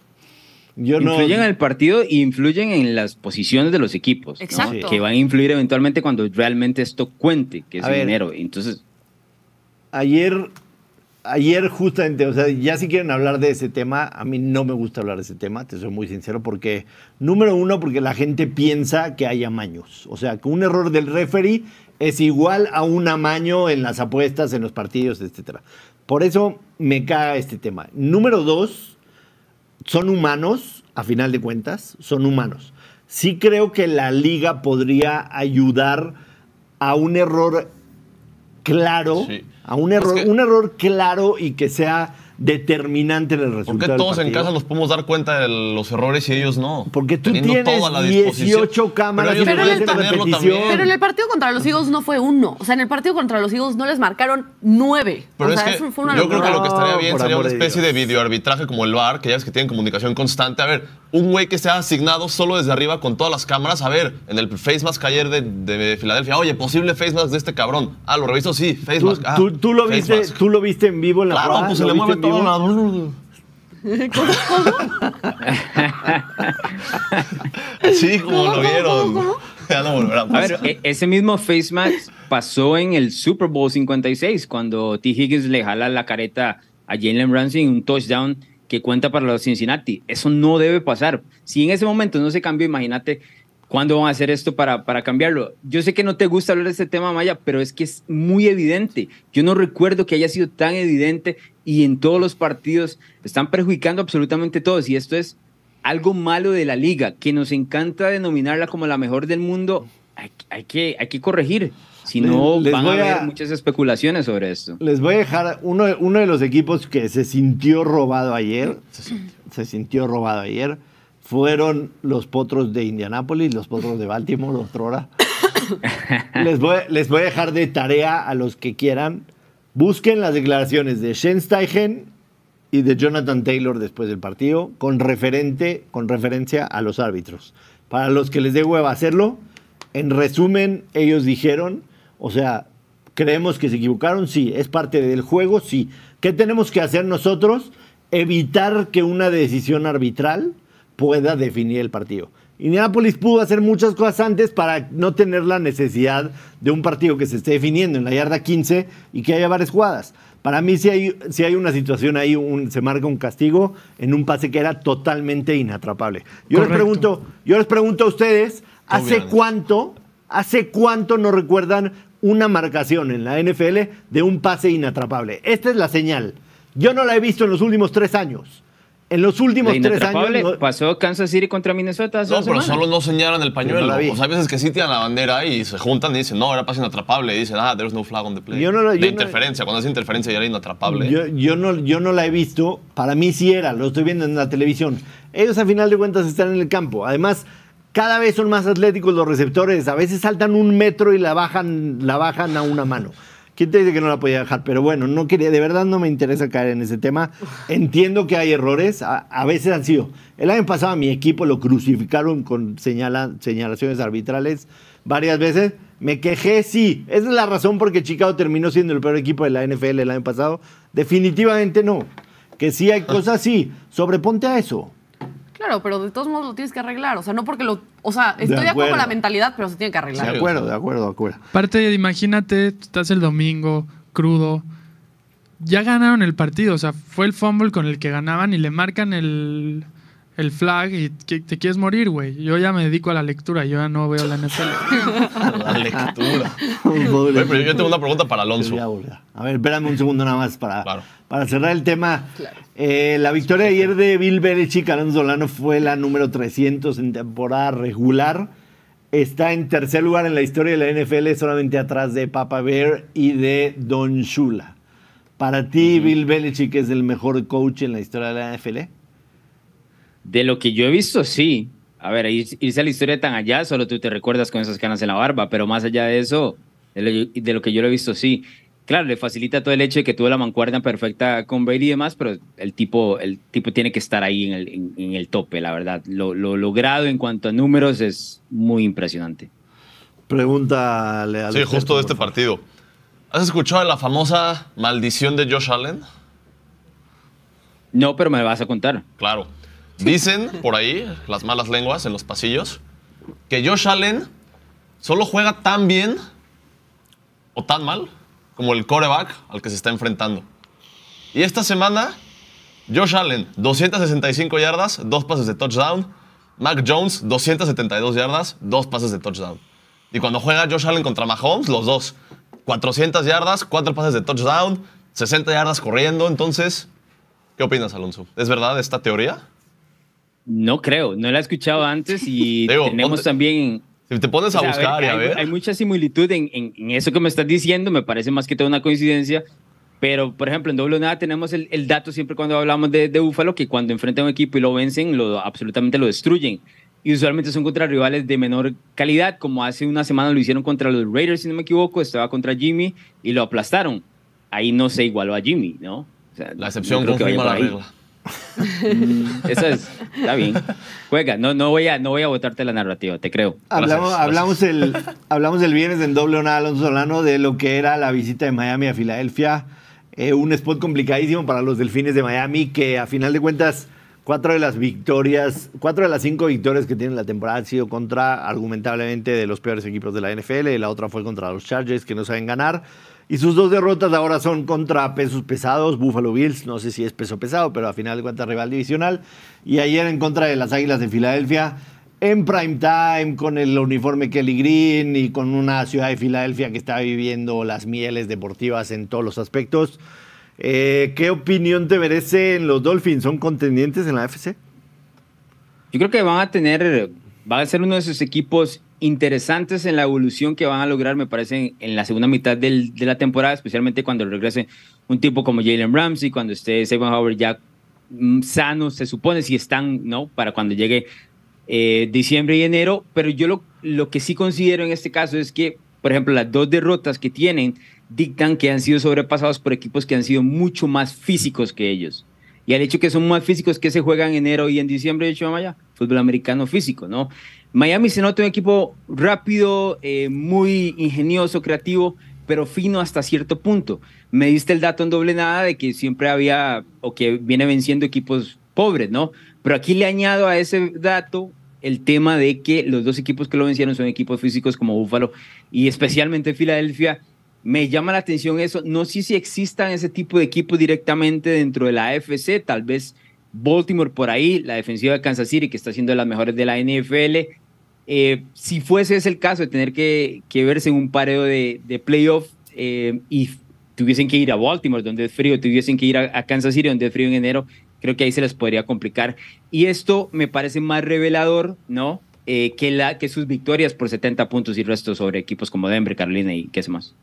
Yo no. Influyen en el partido e influyen en las posiciones de los equipos. ¿no? Exacto. Que van a influir eventualmente cuando realmente esto cuente, que es A ver. dinero. Entonces, Ayer, ayer justamente, o sea, ya si quieren hablar de ese tema, a mí no me gusta hablar de ese tema, te soy muy sincero, porque, número uno, porque la gente piensa que hay amaños. O sea, que un error del referee es igual a un amaño en las apuestas, en los partidos, etcétera. Por eso me caga este tema. Número dos, son humanos, a final de cuentas, son humanos. Sí creo que la liga podría ayudar a un error claro, Sí. a un error, Es que- un error claro y que sea determinante en el resultado. ¿Por qué del todos en casa nos podemos dar cuenta de los errores y ellos no? Porque tú Teniendo tienes todo a la disposición. 18 cámaras Pero tenerlo repetición. también. Pero en el partido contra los Eagles no fue uno. O sea, en el partido contra los Eagles no les marcaron nueve. Pero o es sea, que eso fue una yo creo que lo que estaría bien por sería una de especie de Dios. videoarbitraje como el VAR, que ya es que tienen comunicación constante. A ver, un güey que sea asignado solo desde arriba con todas las cámaras. A ver, en el face mask ayer de, de Filadelfia, oye, posible face mask de este cabrón. Ah, lo reviso, sí, face Tú, mask. Ah, tú- tú lo face viste, mask. tú lo viste en vivo en la Claro, jugada? pues se ¿Lo le mueve en todo Así como lo vieron. Ya no volverá a ver, e- ese mismo face mask pasó en el Super Bowl 56, cuando T. Higgins le jala la careta a Jalen Ramsey en un touchdown que cuenta para los Cincinnati. Eso no debe pasar. Si en ese momento no se cambió, imagínate cuándo van a hacer esto para, para cambiarlo. Yo sé que no te gusta hablar de este tema, Maya, pero es que es muy evidente. Yo no recuerdo que haya sido tan evidente y en todos los partidos están perjudicando absolutamente todos. Y esto es algo malo de la liga, que nos encanta denominarla como la mejor del mundo. Hay, hay que, hay que corregir. Si no, Les- van a voy a- haber muchas especulaciones sobre esto. Les voy a dejar uno, uno de los equipos que se sintió robado ayer. Se sintió robado ayer. Fueron los potros de Indianápolis, los potros de Baltimore, otrora. les, voy, les voy a dejar de tarea a los que quieran. Busquen las declaraciones de Steichen y de Jonathan Taylor después del partido con, referente, con referencia a los árbitros. Para los que les dé hueva hacerlo, en resumen, ellos dijeron, o sea, creemos que se equivocaron, sí, es parte del juego, sí. ¿Qué tenemos que hacer nosotros? Evitar que una decisión arbitral pueda definir el partido. Indianapolis pudo hacer muchas cosas antes para no tener la necesidad de un partido que se esté definiendo en la yarda 15 y que haya varias jugadas. Para mí sí hay, sí hay una situación ahí, un- se marca un castigo en un pase que era totalmente inatrapable. Yo les pregunto, yo les pregunto a ustedes, ¿hace Obviamente. cuánto, hace cuánto no recuerdan una marcación en la NFL de un pase inatrapable? Esta es la señal. Yo no la he visto en los últimos tres años. En los últimos tres años. no- pasó Kansas City contra Minnesota hace No, pero semanas. solo no señalan el pañuelo. No o sea, hay veces que sí tiran la bandera y se juntan y dicen, no, era pase inatrapable. Y dicen, ah, there's no flag on the play. Yo no lo- de yo no- interferencia, cuando es interferencia ya era inatrapable. Yo, yo no, yo no la he visto. Para mí sí era, lo estoy viendo en la televisión. Ellos a final de cuentas están en el campo. Además, cada vez son más atléticos los receptores. A veces saltan un metro y la bajan, la bajan a una mano. ¿Quién te dice que no la podía dejar? Pero bueno, no quería, de verdad no me interesa caer en ese tema. Entiendo que hay errores, a, a veces han sido. El año pasado a mi equipo lo crucificaron con señala- señalaciones arbitrales varias veces. Me quejé, sí. Esa es la razón por qué Chicago terminó siendo el peor equipo de la NFL el año pasado. Definitivamente no. Que sí hay cosas, sí. Sobreponte a eso. Claro, pero de todos modos lo tienes que arreglar. O sea, no porque lo. O sea, estoy de, acuerdo acuerdo. con la mentalidad, pero se tiene que arreglar. De acuerdo, de acuerdo, de acuerdo. Aparte, imagínate, tú estás el domingo, crudo. Ya ganaron el partido, o sea, fue el fumble con el que ganaban y le marcan el, el flag y te quieres morir, güey. Yo ya me dedico a la lectura, yo ya no veo la NFL. La lectura. Pobre. Oye, pero yo tengo una pregunta para Alonso. A ver, espérame un segundo nada más para, Claro. para cerrar el tema. Eh, la victoria de ayer de Bill Belichick, Alonso Solano, fue la número 300 en temporada regular. Está en tercer lugar en la historia de la NFL, solamente atrás de Papa Bear y de Don Shula. Para ti, Bill Belichick es el mejor coach en la historia de la NFL. De lo que yo he visto, sí. A ver, ir- irse a la historia tan allá, solo tú te recuerdas con esas canas en la barba, pero más allá de eso, de lo, de lo que yo lo he visto, sí. Claro, le facilita todo el hecho de que tuvo la mancuerna perfecta con Brady y demás, pero el tipo, el tipo tiene que estar ahí en el, en, en el tope, la verdad. Lo, lo logrado en cuanto a números es muy impresionante. Pregúntale a Sí, justo de este partido. ¿Has escuchado de la famosa maldición de Josh Allen? No, pero me vas a contar. Claro. Dicen por ahí, las malas lenguas en los pasillos, que Josh Allen solo juega tan bien o tan mal como el coreback al que se está enfrentando. Y esta semana, Josh Allen, 265 yardas, dos pases de touchdown. Mac Jones, 272 yardas, dos pases de touchdown. Y cuando juega Josh Allen contra Mahomes, los dos, 400 yardas, cuatro pases de touchdown, 60 yardas corriendo. Entonces, ¿qué opinas, Alonso? ¿Es verdad esta teoría? No creo, no la he escuchado antes y Digo, tenemos ponte- también Si te pones a O sea, buscar y a hay, ver. hay mucha similitud en, en- en eso que me estás diciendo, me parece más que toda una coincidencia. Pero, por ejemplo, en doble nada tenemos el, el dato siempre cuando hablamos de, de Búfalo, que cuando enfrentan a un equipo y lo vencen, lo, absolutamente lo destruyen. Y usualmente son contra rivales de menor calidad, como hace una semana lo hicieron contra los Raiders, si no me equivoco, estaba contra Jimmy y lo aplastaron. Ahí no se igualó a Jimmy, ¿no? O sea, La excepción no confirma la regla. Eso es, está bien. Juega, no, no, voy a, no voy a votarte la narrativa, te creo. Hablamos, Gracias, hablamos, el, hablamos el viernes en doble o nada Alonso Solano de lo que era la visita de Miami a Filadelfia. Eh, un spot complicadísimo para los delfines de Miami que a final de cuentas cuatro de las victorias, cuatro de las cinco victorias que tienen la temporada han sido contra argumentablemente de los peores equipos de la NFL. La otra fue contra los Chargers que no saben ganar. Y sus dos derrotas ahora son contra pesos pesados, Buffalo Bills, no sé si es peso pesado, pero a final de cuentas rival divisional. Y ayer en contra de las Águilas de Filadelfia, en prime time, con el uniforme Kelly Green y con una ciudad de Filadelfia que está viviendo las mieles deportivas en todos los aspectos. Eh, ¿Qué opinión te merecen los Dolphins? ¿Son contendientes en la FC? Yo creo que van a tener, van a ser uno de esos equipos interesantes en la evolución que van a lograr, me parece, en, la segunda mitad del- de la temporada, especialmente cuando regrese un tipo como Jalen Ramsey, cuando esté Saban Howard ya mm, sano, se supone, si están, ¿no? Para cuando llegue eh, diciembre y enero. Pero yo lo, lo que sí considero en este caso es que, por ejemplo, las dos derrotas que tienen dictan que han sido sobrepasados por equipos que han sido mucho más físicos que ellos. Y al hecho que son más físicos que se juegan en enero y en diciembre, de hecho, vaya, fútbol americano físico, ¿no? Miami se nota un equipo rápido, eh, muy ingenioso, creativo, pero fino hasta cierto punto. Me diste el dato en doble nada de que siempre había, o que viene venciendo equipos pobres, ¿no? Pero aquí le añado a ese dato el tema de que los dos equipos que lo vencieron son equipos físicos como Buffalo y especialmente Filadelfia. Me llama la atención eso. No sé si existan ese tipo de equipos directamente dentro de la AFC. Tal vez Baltimore por ahí, la defensiva de Kansas City, que está siendo de las mejores de la NFL. Eh, si fuese ese el caso de tener que, verse en un pareo de, de playoff eh, y tuviesen que ir a Baltimore, donde es frío, tuviesen que ir a, Kansas City, donde es frío en enero, creo que ahí se les podría complicar. Y esto me parece más revelador, ¿no? Eh, que, sus victorias por 70 puntos y resto sobre equipos como Denver, Carolina y qué es más.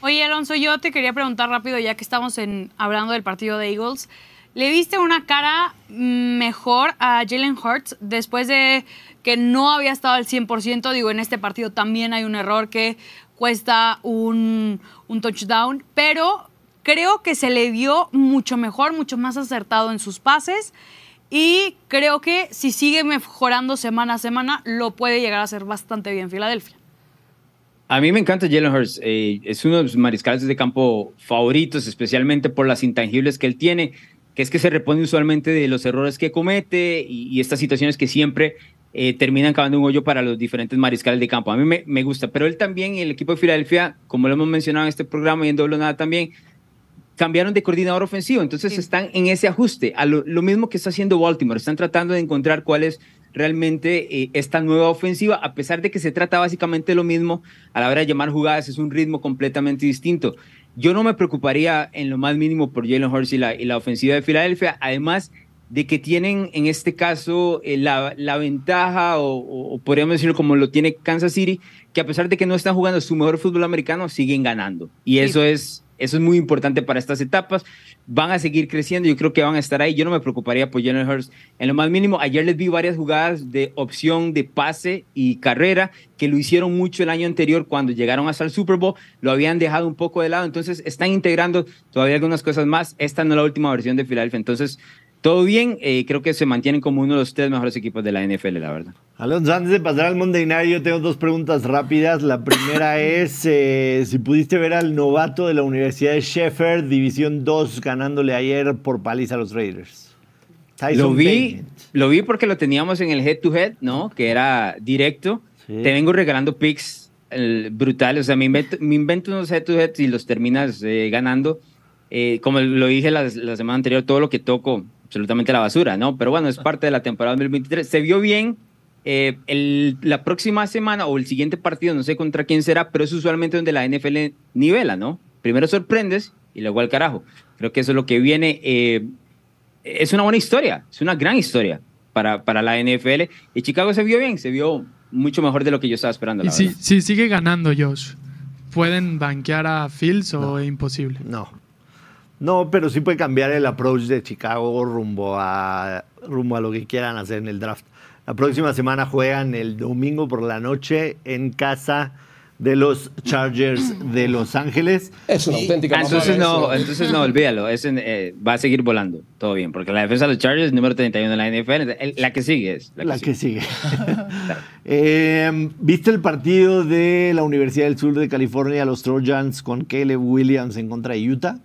Oye, Alonso, yo te quería preguntar rápido, ya que estamos hablando del partido de Eagles. ¿Le viste una cara mejor a Jalen Hurts después de que no había estado al 100%? Digo, en este partido también hay un error que cuesta un, touchdown, pero creo que se le vio mucho mejor, mucho más acertado en sus pases. Y creo que si sigue mejorando semana a semana, lo puede llegar a hacer bastante bien Filadelfia. A mí me encanta Jalen Hurts. eh, es uno de los mariscales de campo favoritos, especialmente por las intangibles que él tiene, que es que se repone usualmente de los errores que comete y, y estas situaciones que siempre eh, terminan cavando un hoyo para los diferentes mariscales de campo. A mí me, me gusta, pero él también, el equipo de Filadelfia, como lo hemos mencionado en este programa y en doble nada también, cambiaron de coordinador ofensivo, entonces están en ese ajuste, a lo, lo mismo que está haciendo Baltimore, están tratando de encontrar cuál es realmente eh, esta nueva ofensiva, a pesar de que se trata básicamente lo mismo, a la hora de llamar jugadas es un ritmo completamente distinto. Yo no me preocuparía en lo más mínimo por Jalen Hurts y la, y la ofensiva de Filadelfia, además de que tienen en este caso eh, la, la, ventaja, o, o, podríamos decirlo como lo tiene Kansas City, que a pesar de que no están jugando su mejor fútbol americano, siguen ganando. Y sí. eso es eso es muy importante para estas etapas. Van a seguir creciendo, yo creo que van a estar ahí. Yo no me preocuparía por Jalen Hurts en lo más mínimo. Ayer les vi varias jugadas de opción de pase y carrera que lo hicieron mucho el año anterior cuando llegaron hasta el Super Bowl. Lo habían dejado un poco de lado, entonces están integrando todavía algunas cosas más. Esta no es la última versión de Philadelphia, entonces todo bien, eh, creo que se mantienen como uno de los tres mejores equipos de la NFL, la verdad. Alonso, antes de pasar al Monday Night, yo tengo dos preguntas rápidas. La primera es eh, si pudiste ver al novato de la Universidad de Sheffield, División 2, ganándole ayer por paliza a los Raiders. Tyson lo vi, Payment. lo vi porque lo teníamos en el head to head, ¿no? Que era directo. Sí. Te vengo regalando picks el, brutales, o sea, me invento, me invento unos head to head y los terminas eh, ganando. Eh, como lo dije la, la semana anterior, todo lo que toco absolutamente la basura, ¿no? Pero bueno, es parte de la temporada 2023. Se vio bien. Eh, el, la próxima semana o el siguiente partido, no sé contra quién será, pero es usualmente donde la NFL nivela, ¿no? Primero sorprendes y luego al carajo. Creo que eso es lo que viene. Eh, es una buena historia, es una gran historia para, para la NFL. Y Chicago se vio bien, se vio mucho mejor de lo que yo estaba esperando. y si, si, sigue ganando, Josh, ¿pueden banquear a Fields o no, es imposible? No, no, pero sí puede cambiar el approach de Chicago rumbo a, rumbo a lo que quieran hacer en el draft. La próxima semana juegan el domingo por la noche en casa de los Chargers de Los Ángeles. Es una auténtica ah, entonces no, entonces no, olvídalo. Es en, eh, va a seguir volando. Todo bien. Porque la defensa de los Chargers, número 31 de la NFL, la que sigue es. La que la sigue. Que sigue. eh, ¿Viste el partido de la Universidad del Sur de California, los Trojans, con Caleb Williams en contra de Utah?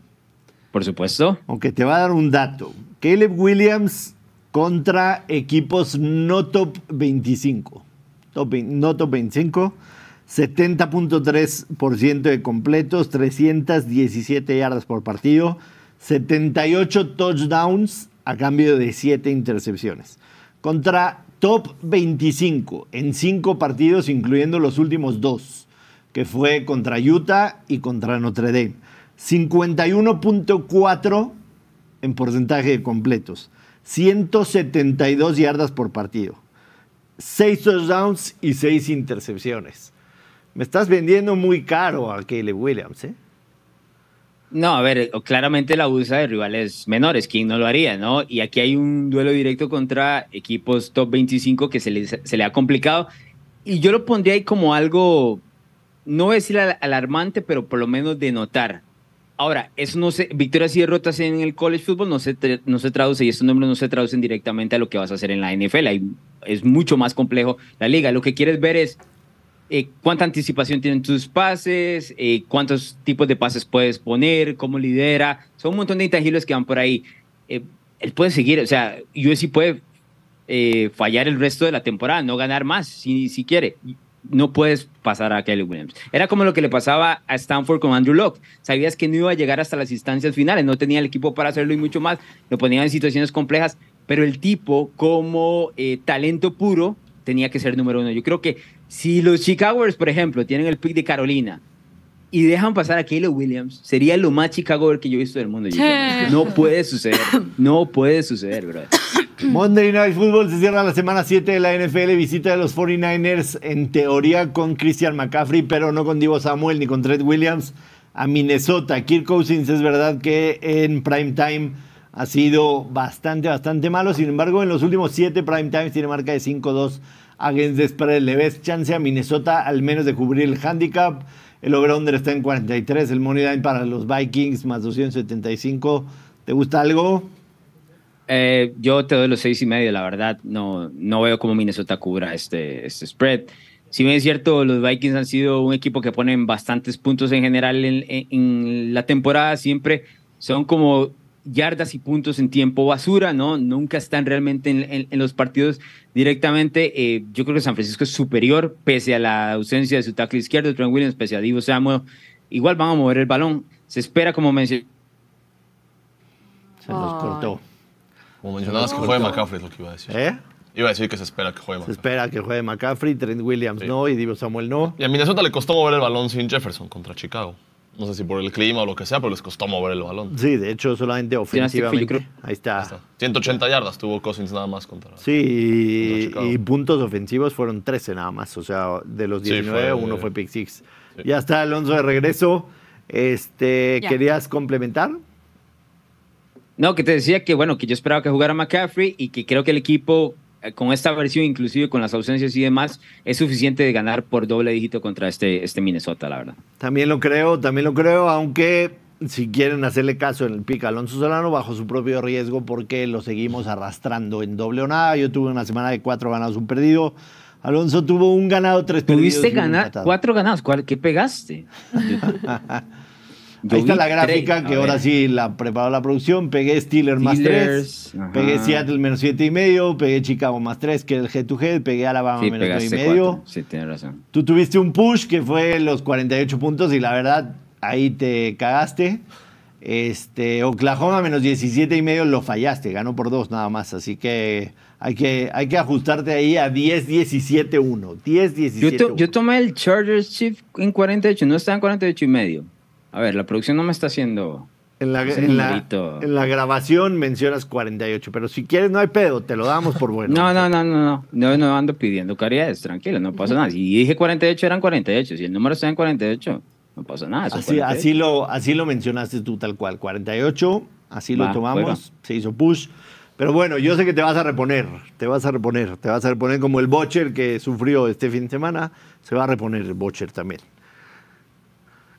Por supuesto. Aunque te va a dar un dato. Caleb Williams contra equipos no top 25. Top, no top 25. 70.3% de completos, 317 yardas por partido, 78 touchdowns a cambio de 7 intercepciones. Contra top 25 en 5 partidos, incluyendo los últimos dos, que fue contra Utah y contra Notre Dame. 51.4 en porcentaje de completos, 172 yardas por partido, 6 touchdowns y 6 intercepciones. Me estás vendiendo muy caro a Caleb Williams, ¿eh? No, a ver, claramente la usa de rivales menores, ¿quién no lo haría, no? Y aquí hay un duelo directo contra equipos top 25 que se le, se le ha complicado. Y yo lo pondría ahí como algo, no decir alarmante, pero por lo menos de notar. Ahora, eso no se, victorias y derrotas en el college football no se, no se traduce y estos números no se traducen directamente a lo que vas a hacer en la NFL. Es mucho más complejo la liga. Lo que quieres ver es eh, cuánta anticipación tienen tus pases, eh, cuántos tipos de pases puedes poner, cómo lidera. Son un montón de intangibles que van por ahí. Eh, él puede seguir, o sea, USC puede eh, fallar el resto de la temporada, no ganar más si, si quiere no puedes pasar a Kelly Williams. Era como lo que le pasaba a Stanford con Andrew Locke. Sabías que no iba a llegar hasta las instancias finales, no tenía el equipo para hacerlo y mucho más. Lo ponían en situaciones complejas, pero el tipo, como eh, talento puro, tenía que ser número uno. Yo creo que si los Chicagoers, por ejemplo, tienen el pick de Carolina y dejan pasar a Caleb Williams, sería lo más Chicago que yo he visto del mundo. No puede suceder, no puede suceder, bro. Monday Night Football se cierra la semana 7 de la NFL, visita de los 49ers en teoría con Christian McCaffrey, pero no con Divo Samuel ni con Trent Williams a Minnesota. Kirk Cousins es verdad que en prime time ha sido bastante, bastante malo. Sin embargo, en los últimos 7 prime times tiene marca de 5-2 against the spread. Le ves chance a Minnesota al menos de cubrir el handicap. El over-under está en 43. El money line para los Vikings más 275. ¿Te gusta algo? Eh, yo te doy los seis y medio, la verdad. No, no veo cómo Minnesota cubra este, este spread. Si bien es cierto, los Vikings han sido un equipo que ponen bastantes puntos en general en, la temporada, siempre son como yardas y puntos en tiempo basura, ¿no? Nunca están realmente en, en, en los partidos directamente. Eh, yo creo que San Francisco es superior, pese a la ausencia de su tackle izquierdo, Trent Williams, pese a Divo Samuel. Igual van a mover el balón. Se espera, como mencioné Se los cortó. Como mencionabas, que juegue McCaffrey es lo que iba a decir. ¿Eh? Iba a decir que se espera que juegue Se McCaffrey. espera que juegue McCaffrey, Trent Williams Sí. no y Divo Samuel no. Y a Minnesota le costó mover el balón sin Jefferson contra Chicago. No sé si por el clima o lo que sea, pero les costó mover el balón. Sí, de hecho, solamente ofensivamente. creo. Ahí está. Ahí está. 180 yardas tuvo Cousins nada más contra. Sí, y, Contra y puntos ofensivos fueron 13 nada más. O sea, de los Sí, 19, fue- uno fue pick six. Sí. Ya está Alonso de regreso. Este. ¿Querías complementar? No, que te decía que, bueno, que yo esperaba que jugara McCaffrey y que creo que el equipo, con esta versión, inclusive con las ausencias y demás, es suficiente de ganar por doble dígito contra este, este Minnesota, la verdad. También lo creo, también lo creo, aunque si quieren hacerle caso en el pick Alonso Solano bajo su propio riesgo porque lo seguimos arrastrando en doble o nada. Yo tuve una semana de cuatro ganados, un perdido. Alonso tuvo un ganado, tres perdidos. Tuviste ganar cuatro ganados. ¿Cuál, ¿Qué pegaste? Yo Ahí está la tres. gráfica A que ahora ver. sí la preparó la producción. Pegué Steelers más Steelers, 3, ajá. pegué Seattle menos siete y medio, pegué Chicago más 3, que es el head to head, pegué Alabama Sí, menos nueve y pegaste medio. Sí, tienes razón. Tú tuviste un push que fue los 48 puntos y la verdad ahí te cagaste. Este, Oklahoma menos 17 y medio lo fallaste, ganó por dos nada más, así que hay que, hay que ajustarte ahí a 10-17-1. 10-17-1. Yo, to- yo tomé el Chargers Chief en 48, no está en 48 y medio. A ver, la producción no me está haciendo... En la, en, la, en la grabación mencionas 48, pero si quieres no hay pedo, te lo damos por bueno. No, no, no, no, no, no, no ando pidiendo caridades, tranquilo, no pasa nada. Si dije 48 eran 48, si el número está en 48, no pasa nada. Así, 48. así, lo, así lo mencionaste tú tal cual, 48, así lo tomamos, se hizo push. Pero bueno, yo sé que te vas a reponer, te vas a reponer, te vas a reponer como el Bocher que sufrió este fin de semana, se va a reponer el Bocher también.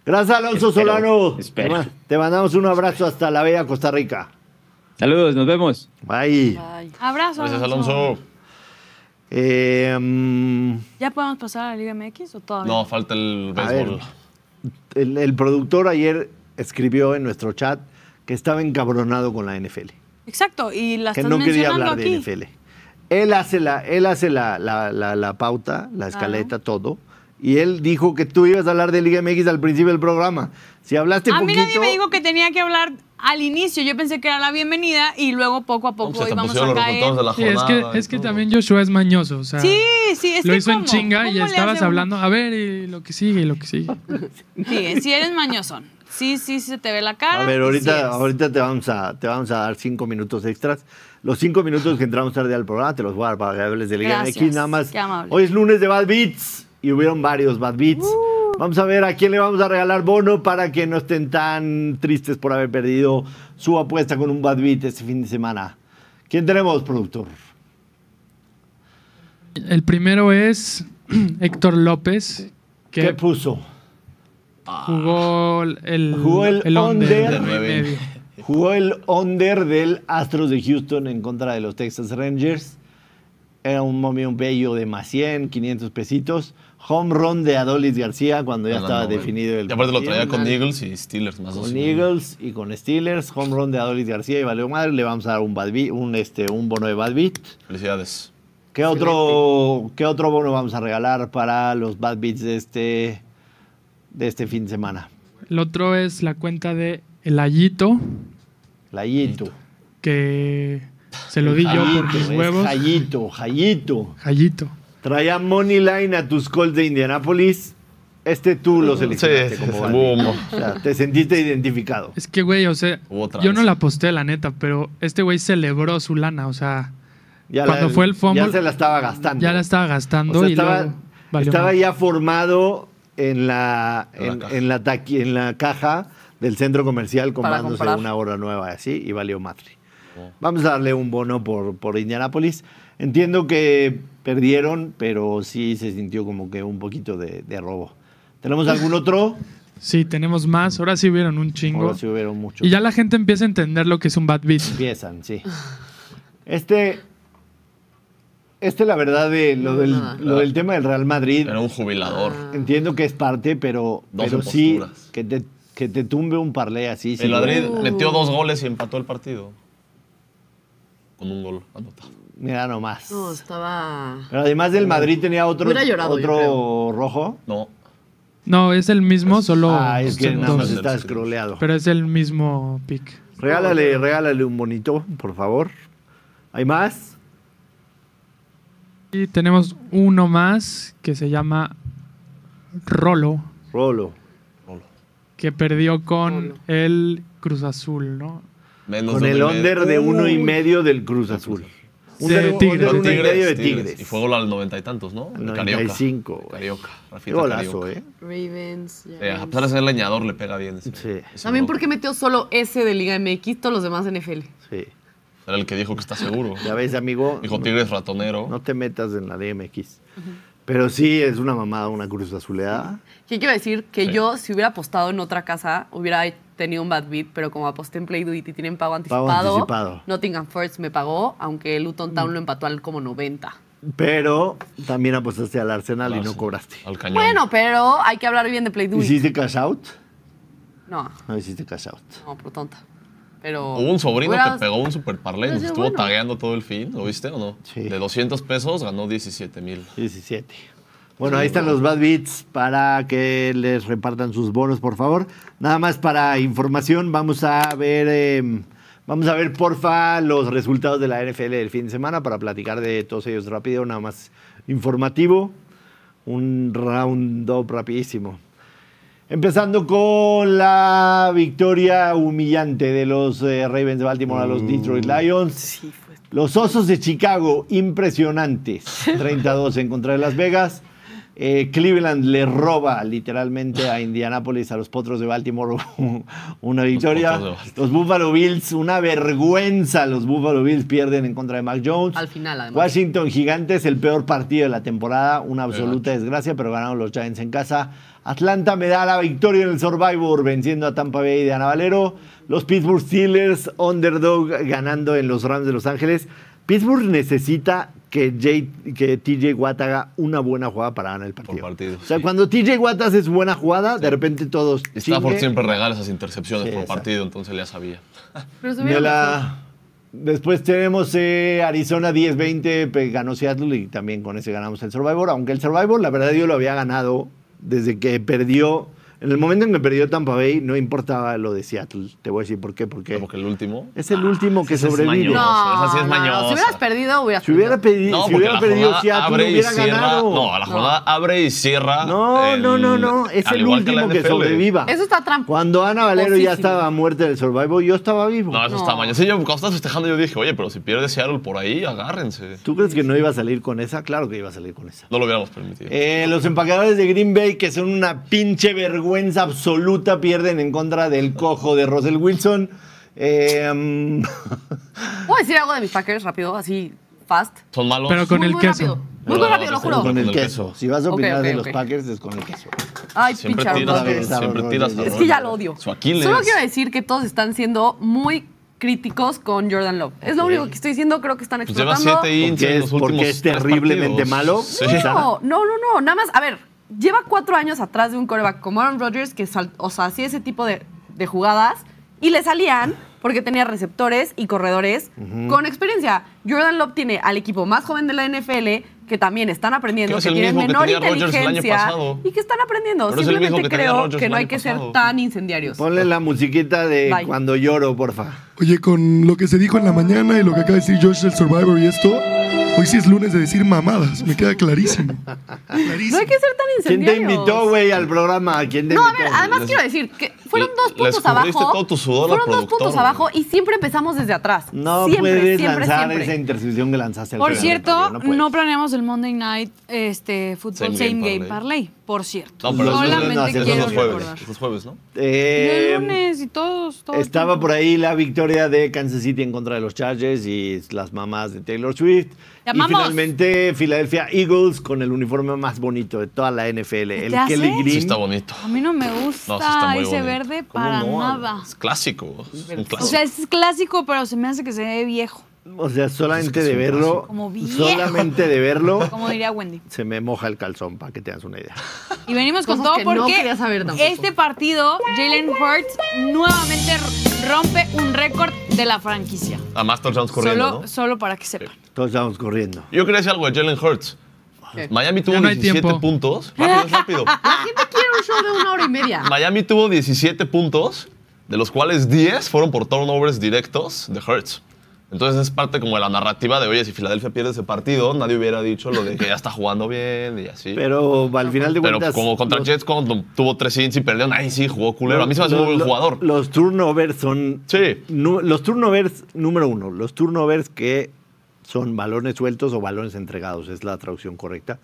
Gracias Alonso Espero, Solano, espero. Te ma- te mandamos un abrazo hasta la bella Costa Rica. Saludos, nos vemos. Bye. Abrazo. Gracias, Alonso. Eh, mm, ¿Ya podemos pasar a la Liga MX o todavía? No, falta el béisbol. el, el productor ayer escribió en nuestro chat que estaba encabronado con la NFL. Exacto, y la que no quería hablar aquí. de NFL. Él hace la, él hace la, la- la- la pauta, la escaleta, todo. Y él dijo que tú ibas a hablar de Liga MX al principio del programa. Si hablaste A mí poquito... nadie me dijo que tenía que hablar al inicio. Yo pensé que era la bienvenida y luego poco a poco íbamos a caer. resultados de la Sí, es jornada. que, es que también Joshua es mañoso, o sea, Sí, sí, es lo que hizo en ¿cómo? chinga y ¿Cómo le estabas hace hablando, a ver, y lo que sigue, y lo que sigue. Sí, si eres mañosón. Sí, sí, se te ve la cara. A ver, y sí ahorita, eres. ahorita te, vamos a, te vamos a dar cinco minutos extras. Los cinco minutos que entramos tarde al programa te los voy a dar para que hables de Liga Gracias, MX. Nada más. qué amable. Hoy es lunes de Bad Beats y hubieron varios Bad Beats. Uh. Vamos a ver a quién le vamos a regalar bono para que no estén tan tristes por haber perdido su apuesta con un Bad Beat este fin de semana. ¿Quién tenemos, productor? El primero es Héctor López, ¿Qué que puso? jugó el, Jugó el under under. medio. Jugó el under del Astros de Houston en contra de los Texas Rangers. Era un momio bello de más 100, 500 pesitos. Home run de Adolis García cuando ya estaba definido el Y aparte lo traía con Eagles y Steelers más dos. Con Eagles y con Steelers. Home run de Adolis García y valió madre. Le vamos a dar un, bad beat- un, este, un bono de Bad Beat. Felicidades. ¿Qué otro, ¿Qué otro bono vamos a regalar para los Bad Beats de este, de este fin de semana? El otro es la cuenta de El Ayito, La Yito. que se lo di yo por mis huevos. Jayito, Jayito. Jayito. Traía Money Line a tus Colts de Indianapolis. Este tú lo seleccionaste Sí, como mo- O sea, te sentiste identificado. Es que, güey, o sea, yo no la aposté, la neta, pero este güey celebró su lana, o sea, Ya Cuando fue el fumble, Ya se la estaba gastando. ya la estaba O gastando sea, y estaba, estaba ya formado en la, En la en, la taqui- en la caja del centro comercial comprándose una hora nueva así y valió madre. Oh. Vamos a darle un bono por, por Indianapolis. Entiendo que perdieron, pero sí se sintió como que un poquito de, de robo. ¿Tenemos algún otro? Sí, tenemos más. Ahora sí hubieron un chingo. Ahora sí hubieron muchos. Y ya la gente empieza a entender lo que es un bad beat. Empiezan, sí. Este, este la verdad de lo, del, nada. lo del tema del Real Madrid, Era un jubilador. entiendo que es parte, pero, 12 pero sí posturas. que te, que te tumbe un parlay así. sí, El Madrid metió dos goles y empató el partido. Con un gol anotado. Mira nomás. No, estaba. Pero además del Madrid tenía otro, llorado, otro rojo. No. No, es el mismo, solo. Ah, es que nada más dos. está scrolleado. Pero es el mismo pick. Regálale, regálale un bonito, por favor. ¿Hay más? Y tenemos uno más que se llama Rolo, Rolo. que perdió con Rolo. el Cruz Azul, ¿no? Menos Con el under de uno y medio del Cruz Azul. Tigres. uno y Tigres, medio de Tigres. Tigres. Y fue gol al noventa y tantos, ¿no? Al De Carioca. 95, güey. Carioca. Qué golazo, Carioca. ¿eh? Ravens. Eh, a pesar de ser leñador, le pega bien. ese- Sí. ese También porque metió solo ese de Liga MX, todos los demás NFL. Sí. Era el que dijo que está seguro. Ya ves, amigo. Dijo Tigres ratonero. No te metas en la DMX. Pero sí es una mamada, una cruz azuleada. ¿Qué quiero decir? Que Sí. yo, si hubiera apostado en otra casa, hubiera tenido un bad beat, pero como aposté en Play Do It y tienen pago anticipado, anticipado. Nottingham Forest me pagó, aunque Luton Town lo empató al como 90. Pero también apostaste al Arsenal y no cobraste. Al cañón. Bueno, pero hay que hablar bien de Play It. ¿Hiciste cash out? No, No hiciste cash out. no, por tonta. Pero Hubo un sobrino hubiera- que pegó un super parlay, nos estuvo bueno. tagueando todo el fin, ¿lo viste o no? Sí. De 200 pesos ganó 17 mil. 17. Bueno, ahí están los Bad Beats para que les repartan sus bonos, por favor. Nada más para información, vamos a ver, eh, vamos a ver, porfa, los resultados de la NFL del fin de semana para platicar de todos ellos rápido, nada más informativo. Un round up rapidísimo. Empezando con la victoria humillante de los eh, Ravens de Baltimore a los Detroit Lions. Sí, fue- Los Osos de Chicago, impresionantes. 32 en contra de Las Vegas. Eh, Cleveland le roba literalmente a Indianapolis, a los Potros de Baltimore, una victoria. Los Buffalo Bills, una vergüenza. Los Buffalo Bills pierden en contra de Mac Jones. Al final, además. Washington Gigantes, el peor partido de la temporada, una absoluta desgracia, pero ganaron los Giants en casa. Atlanta me da la victoria en el Survivor, venciendo a Tampa Bay de Ana Valero. Los Pittsburgh Steelers, underdog, ganando en los Rams de Los Ángeles. Pittsburgh necesita que, Jay- que TJ Watt haga una buena jugada para ganar el partido. partido, O sea, sí. cuando TJ Watt hace su buena jugada, de repente todos. Y Stafford siempre regala esas intercepciones Sí, por exacto. partido, entonces ya sabía. Pero De la- Después tenemos eh, Arizona 10-20, pe- ganó Seattle y también con ese ganamos el Survivor. Aunque el Survivor, la verdad, yo lo había ganado desde que perdió. En el momento en que perdió Tampa Bay, no importaba lo de Seattle. Te voy a decir por qué. Porque Como que el último. es el último que ese es sobrevive. mañoso. No, esa sí es no, no. Si hubieras perdido, hubieras Si hubiera, perdido. No, si hubiera perdido Seattle, abre y hubiera cierra. ganado. No, la jornada abre y cierra. No, el- no, no, no. Es el que último que, sobreviva. Eso está trampa. Cuando Ana Valero ya estaba muerta del Survivor, yo estaba vivo. No, eso No. está mañoso. Sí, yo cuando estás festejando yo dije, oye, pero si pierde Seattle por ahí, agárrense. ¿Tú crees que no iba a salir con esa? Claro que iba a salir con esa. No lo hubiéramos permitido. Eh, los empacadores de Green Bay, que son una pinche vergüenza absoluta, pierden en contra del cojo de Russell Wilson. Eh, mm, ¿Puedo decir algo de mis Packers rápido, así, fast? Son malos. Pero con Muy, el muy queso. rápido. Muy, rápido, lo juro. con el queso. Si vas a opinar de los Packers, es con el queso. Ay, Siempre pinche tiras, Aaron Rodgers. Rodgers. siempre tiras a Es que ya lo odio. Su Aquiles. Solo quiero decir que todos están siendo muy críticos con Jordan Love. Es lo único que estoy diciendo, creo que están Pues lleva explotando. siete ins Porque es- porque terriblemente partidos. malo. Sí. No, no, no, no, nada más, a ver, lleva cuatro años atrás de un coreback como Aaron Rodgers que, sal- o sea, hacía ese tipo de, de jugadas y le salían porque tenía receptores y corredores con experiencia. Jordan Love tiene al equipo más joven de la NFL que también están aprendiendo, Que es que el tienen que menor inteligencia y que están aprendiendo. Pero es Simplemente que creo que no hay que ser tan incendiarios. Ponle la musiquita de Bye. cuando lloro, porfa. Oye, con lo que se dijo en la mañana y lo que acaba de decir Josh del Survivor y esto, hoy sí es lunes de decir mamadas. Me queda clarísimo. No hay que ser tan ¿Quién te incendiarios. invitó, güey, al programa? ¿Quién te No, a invitó? ver, además Les- quiero decir que fueron dos les puntos cubriste abajo. todo tu sudor al fueron dos productor, puntos güey. abajo y siempre empezamos desde atrás. No siempre, puedes siempre, lanzar siempre. esa intercepción que lanzaste al Por final cierto, partido, no, puedes. planeamos el Monday Night este, Fútbol Same Same, Game Game, Parlay. Parlay. Por cierto. No, pero eso es- Solamente no, es quiero los jueves. recordar. Jueves, ¿no? Eh, El lunes y todos. todo el Estaba por ahí la victoria de Kansas City en contra de los Chargers y las mamás de Taylor Swift. Y finalmente Philadelphia Eagles con el uniforme más bonito de toda la NFL. El ¿Te hace? Kelly Sí Green. está bonito. A mí no me gusta No, sí está muy ese bonito. verde ¿Cómo para no? nada. Es clásico. Es un O clásico. sea, es clásico, pero se me hace que se ve viejo. O sea, solamente Es que es de verlo. clásico. Como viejo. Solamente de verlo. Como diría Wendy. Se me moja el calzón, para que te hagas una idea. Y venimos con Cosas todo que no porque quería saber este partido, Jalen Hurts nuevamente rompe un récord de la franquicia. A más touchdowns corriendo, Solo, ¿no? solo para que sepan. Todos estamos corriendo. Yo quería decir algo de Jalen Hurts. ¿Qué? Miami tuvo no hay 17 tiempo. puntos. Rápido, rápido. La gente quiere un show de una hora y media. Miami tuvo 17 puntos, de los cuales 10 fueron por turnovers directos de Hurts. Entonces es parte como de la narrativa de, oye, si Filadelfia pierde ese partido, nadie hubiera dicho lo de que ya está jugando bien y así. Pero al final de Pero cuentas. como contra los- Jets, cuando tuvo 3 hits y perdieron, ahí sí jugó culero. A mí se me hace un muy buen jugador. Los turnovers son. Sí. los turnovers, número uno, los turnovers que son balones sueltos o balones entregados, es la traducción correcta.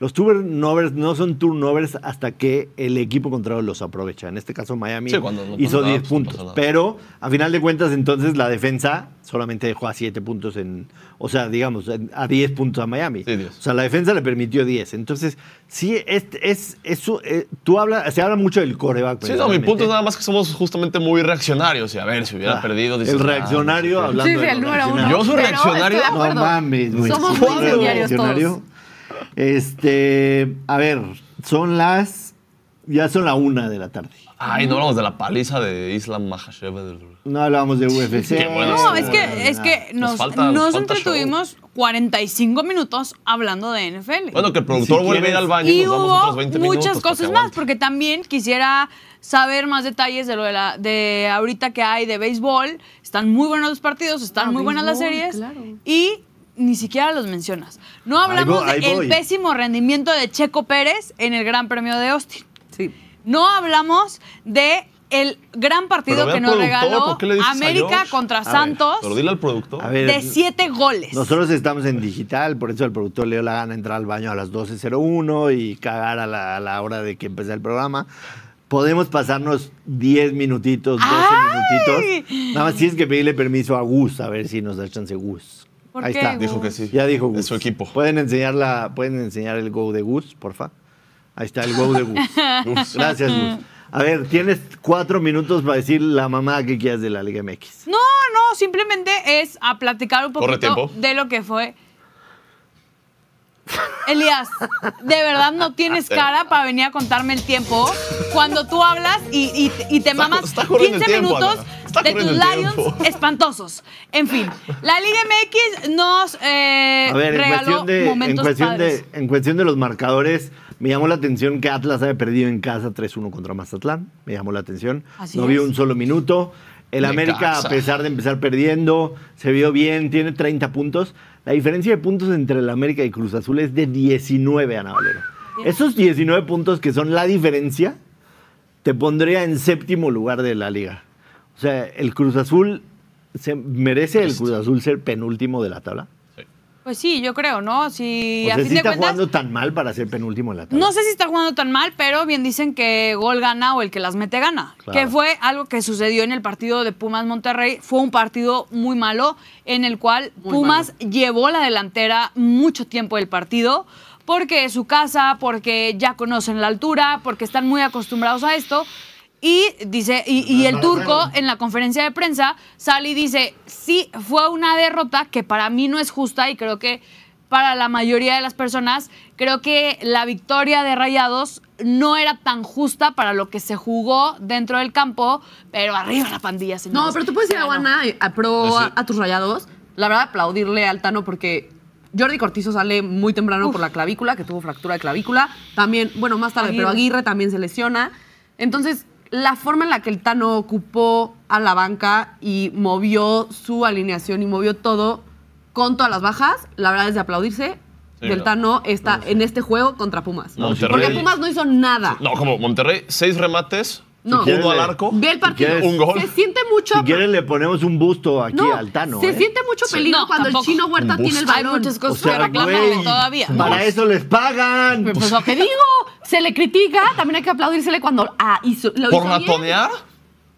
Los turnovers no son turnovers hasta que el equipo contrario los aprovecha. En este caso, Miami Sí, cuando no hizo pasa nada, 10 pues no puntos. Pero a final de cuentas, entonces la defensa solamente dejó a 7 puntos en. O sea, digamos, en- a 10 puntos a Miami. Sí, 10. O sea, la defensa le permitió 10. Entonces, sí, es, es, eso, eh, tú hablas, se habla mucho del coreback. Sí, no, mi punto es nada más que somos justamente muy reaccionarios. Y a ver, si hubiera Ah, perdido. dices, el ah, reaccionario, hablando Sí, sí, de el número uno. reaccionarios. Yo soy Pero reaccionario. No mames, güey. Somos muy claro, incendiarios reaccionario. todos. Este, a ver, son las, ya son la una de la tarde. Ay, no hablamos de la paliza de Islam Mahashev. No hablábamos de UFC. Qué. No, es que, es que Nos nos, falta- nos nos falta entretuvimos 45 minutos hablando de NFL. Bueno, que el productor Si vuelve a ir al baño y y nos damos hubo otros 20 minutos. muchas cosas más, porque también quisiera saber más detalles de lo de, la, de ahorita que hay de béisbol. Están muy buenos los partidos, están Ah, muy buenas las series. claro. Y ni siquiera los mencionas. No hablamos del voy. pésimo rendimiento de Checo Pérez en el Gran Premio de Austin. Sí. No hablamos de el gran partido que nos regaló ¿por qué le dices a América contra ver, Santos Pero dile al productor. A ver, de siete goles. Nosotros estamos en digital, por eso el productor le dio la gana entrar al baño a las 12.01 y cagar a la, a la hora de que empecé el programa. Podemos pasarnos 10 minutitos, 12 ¡Ay! minutitos. Nada más tienes que pedirle permiso a Gus, a ver si nos da chance Gus. ¿Por Ahí qué, está. Gus? Dijo que sí. Ya dijo Gus. De su equipo. ¿Pueden enseñar, la, ¿Pueden enseñar el Go de Gus, porfa? Ahí está el Go de Gus. Gracias, Gus. A ver, tienes cuatro minutos para decir la mamá que quieras de la Liga MX. No, no, simplemente es a platicar un poquito de lo que fue. Elías, de verdad no tienes cara para venir a contarme el tiempo cuando tú hablas y, y- y te mamas está corriendo 15 el tiempo, minutos Ana. Está de tus Lions tiempo. espantosos. En fin, la Liga MX nos eh, A ver, en regaló cuestión, de, en, momentos cuestión padres. de, en cuestión de los marcadores, me llamó la atención que Atlas haya perdido en casa 3-1 contra Mazatlán. Me llamó la atención. Así no es. vio un solo minuto. El América, casa. a pesar de empezar perdiendo, se vio bien, tiene 30 puntos. La diferencia de puntos entre el América y Cruz Azul es de 19, Ana Valero. Esos 19 puntos que son la diferencia, te pondría en séptimo lugar de la liga. O sea, el Cruz Azul, se, ¿merece el Cruz Azul ser penúltimo de la tabla? Pues sí, yo creo, ¿no? Si O a sea, fin sí de está cuentas. jugando tan mal para ser penúltimo en la tabla. No sé si está jugando tan mal, pero bien dicen que gol gana o el que las mete gana. Claro. Que fue algo que sucedió en el partido de Pumas Monterrey. Fue un partido muy malo en el cual Muy Pumas llevó la delantera mucho tiempo del partido. Porque es su casa, porque ya conocen la altura, porque están muy acostumbrados a esto. Y dice, y, y el turco en la conferencia de prensa sale y dice, sí, fue una derrota que para mí no es justa y creo que para la mayoría de las personas, creo que la victoria de Rayados no era tan justa para lo que se jugó dentro del campo, pero arriba la pandilla, señores. No, pero tú puedes ir a. Guana, a pro a, a tus rayados. La verdad, aplaudirle al Tano porque Jordi Cortizo sale muy temprano por la clavícula, que tuvo fractura de clavícula. También, bueno, más tarde, pero. Aguirre también se lesiona. Entonces, la forma en la que el Tano ocupó a la banca y movió su alineación y movió todo con todas las bajas, la verdad es de aplaudirse. Sí, del no. Tano está en este juego contra Pumas. Monterrey- Porque Pumas no hizo nada. No, como Monterrey, seis remates, No. al arco. Ve el partido. quieres- Un gol. Se siente mucho. Si quieres le ponemos un busto aquí No, al Tano. se ¿eh? siente mucho peligro No, cuando tampoco. el chino Huerta tiene el boost. Hay balón. muchas O cosas sea, que reclamarle güey, todavía. Para eso les pagan. Pues, pues lo que digo, se le critica, también hay que aplaudírsele cuando ah, hizo, lo ¿Por hizo bien.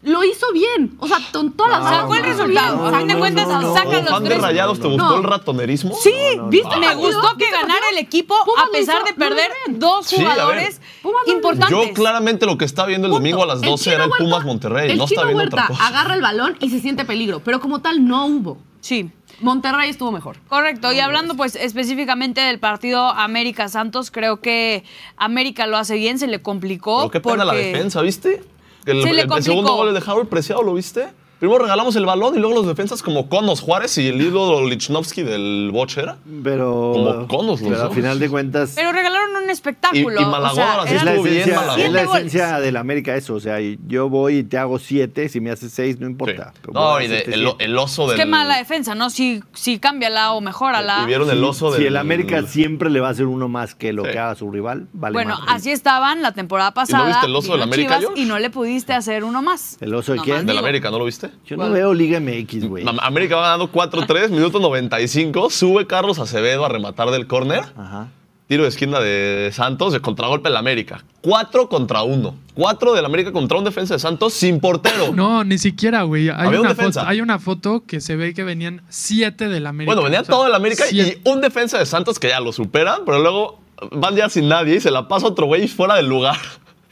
Lo hizo bien. O sea, con todas las Sacó el resultado. A fin de no, cuentas, no, no. sacan ¿Como los fan de tres. Rayados te gustó No. el ratonerismo? Sí, no, ¿viste me gustó que ¿Viste el ganara el equipo Pumas a pesar hizo de perder dos jugadores importantes. Yo claramente lo que estaba viendo el domingo a las El 12 Chino era el Pumas Monterrey. El no estaba viendo Huerta otra cosa. agarra el balón y se siente peligro, pero como tal no hubo. Sí. Monterrey estuvo mejor. Correcto, y hablando pues específicamente del partido América Santos, creo que América lo hace bien, se le complicó. Pero qué pena la porque- defensa, ¿viste? El, Se le el complicó. segundo gol de Howard Preciado, ¿lo viste? Primero regalamos el balón y luego los defensas como Conos Juárez y el ídolo Lichnowsky del Bochera. Pero. Como conos los Pero al final de cuentas. Pero regalaron un espectáculo. Y- y Malagón o sea, es la bien esencia, Malagón. es la siete esencia del América eso. O sea, yo voy y te hago siete, si me haces seis, no importa. No, y de- hacerte el, siete. el oso del. Qué mala defensa, ¿no? Si, si cámbiala o mejórala. Y vieron el oso Si del. el América siempre le va a hacer uno más que lo Sí. que haga su rival, vale Bueno, así estaban la temporada pasada. viste el oso del América, Chivas? Y no le pudiste hacer uno más. ¿El oso de No quién? Del. América, ¿no lo viste? Yo no veo Liga MX, güey. Am- América va ganando 4-3, minuto 95. Sube Carlos Acevedo a rematar del córner. Ajá. Tiro de esquina de Santos, de contragolpe del América. 4 contra 1. 4 del América contra un defensa de Santos sin portero. No, ni siquiera, güey. Hay, Había un una defensa. foto, hay una foto que se ve que venían siete del América. Bueno, venía O sea, todo el América siete. y un defensa de Santos que ya lo superan, pero luego van ya sin nadie y se la pasa otro güey fuera del lugar.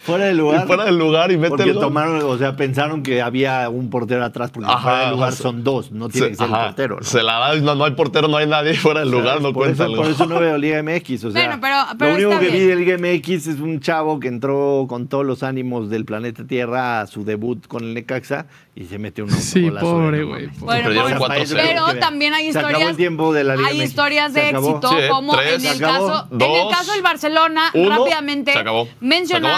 Fuera del lugar. Y fuera del lugar y mete Porque el gol. tomaron, o sea, pensaron que había un portero atrás, porque Ajá, fuera del lugar ajá, son dos, no tiene Se- que ser ajá, el portero. ¿no? Se la da, no, no hay portero, no hay nadie fuera del lugar, no por cuenta eso, por eso no veo Liga MX. O sea, Bueno, pero- pero lo único está que vi de Liga MX es un chavo que entró con todos los ánimos del planeta Tierra a su debut con el Necaxa y se metió un Sí, pobre, güey. Bueno, 4-0. pero también hay historias. de la Liga hay historias de éxito, Sí, ¿eh? como Tres. en el caso, en el caso del Barcelona, Uno. rápidamente mencionar Se acabó,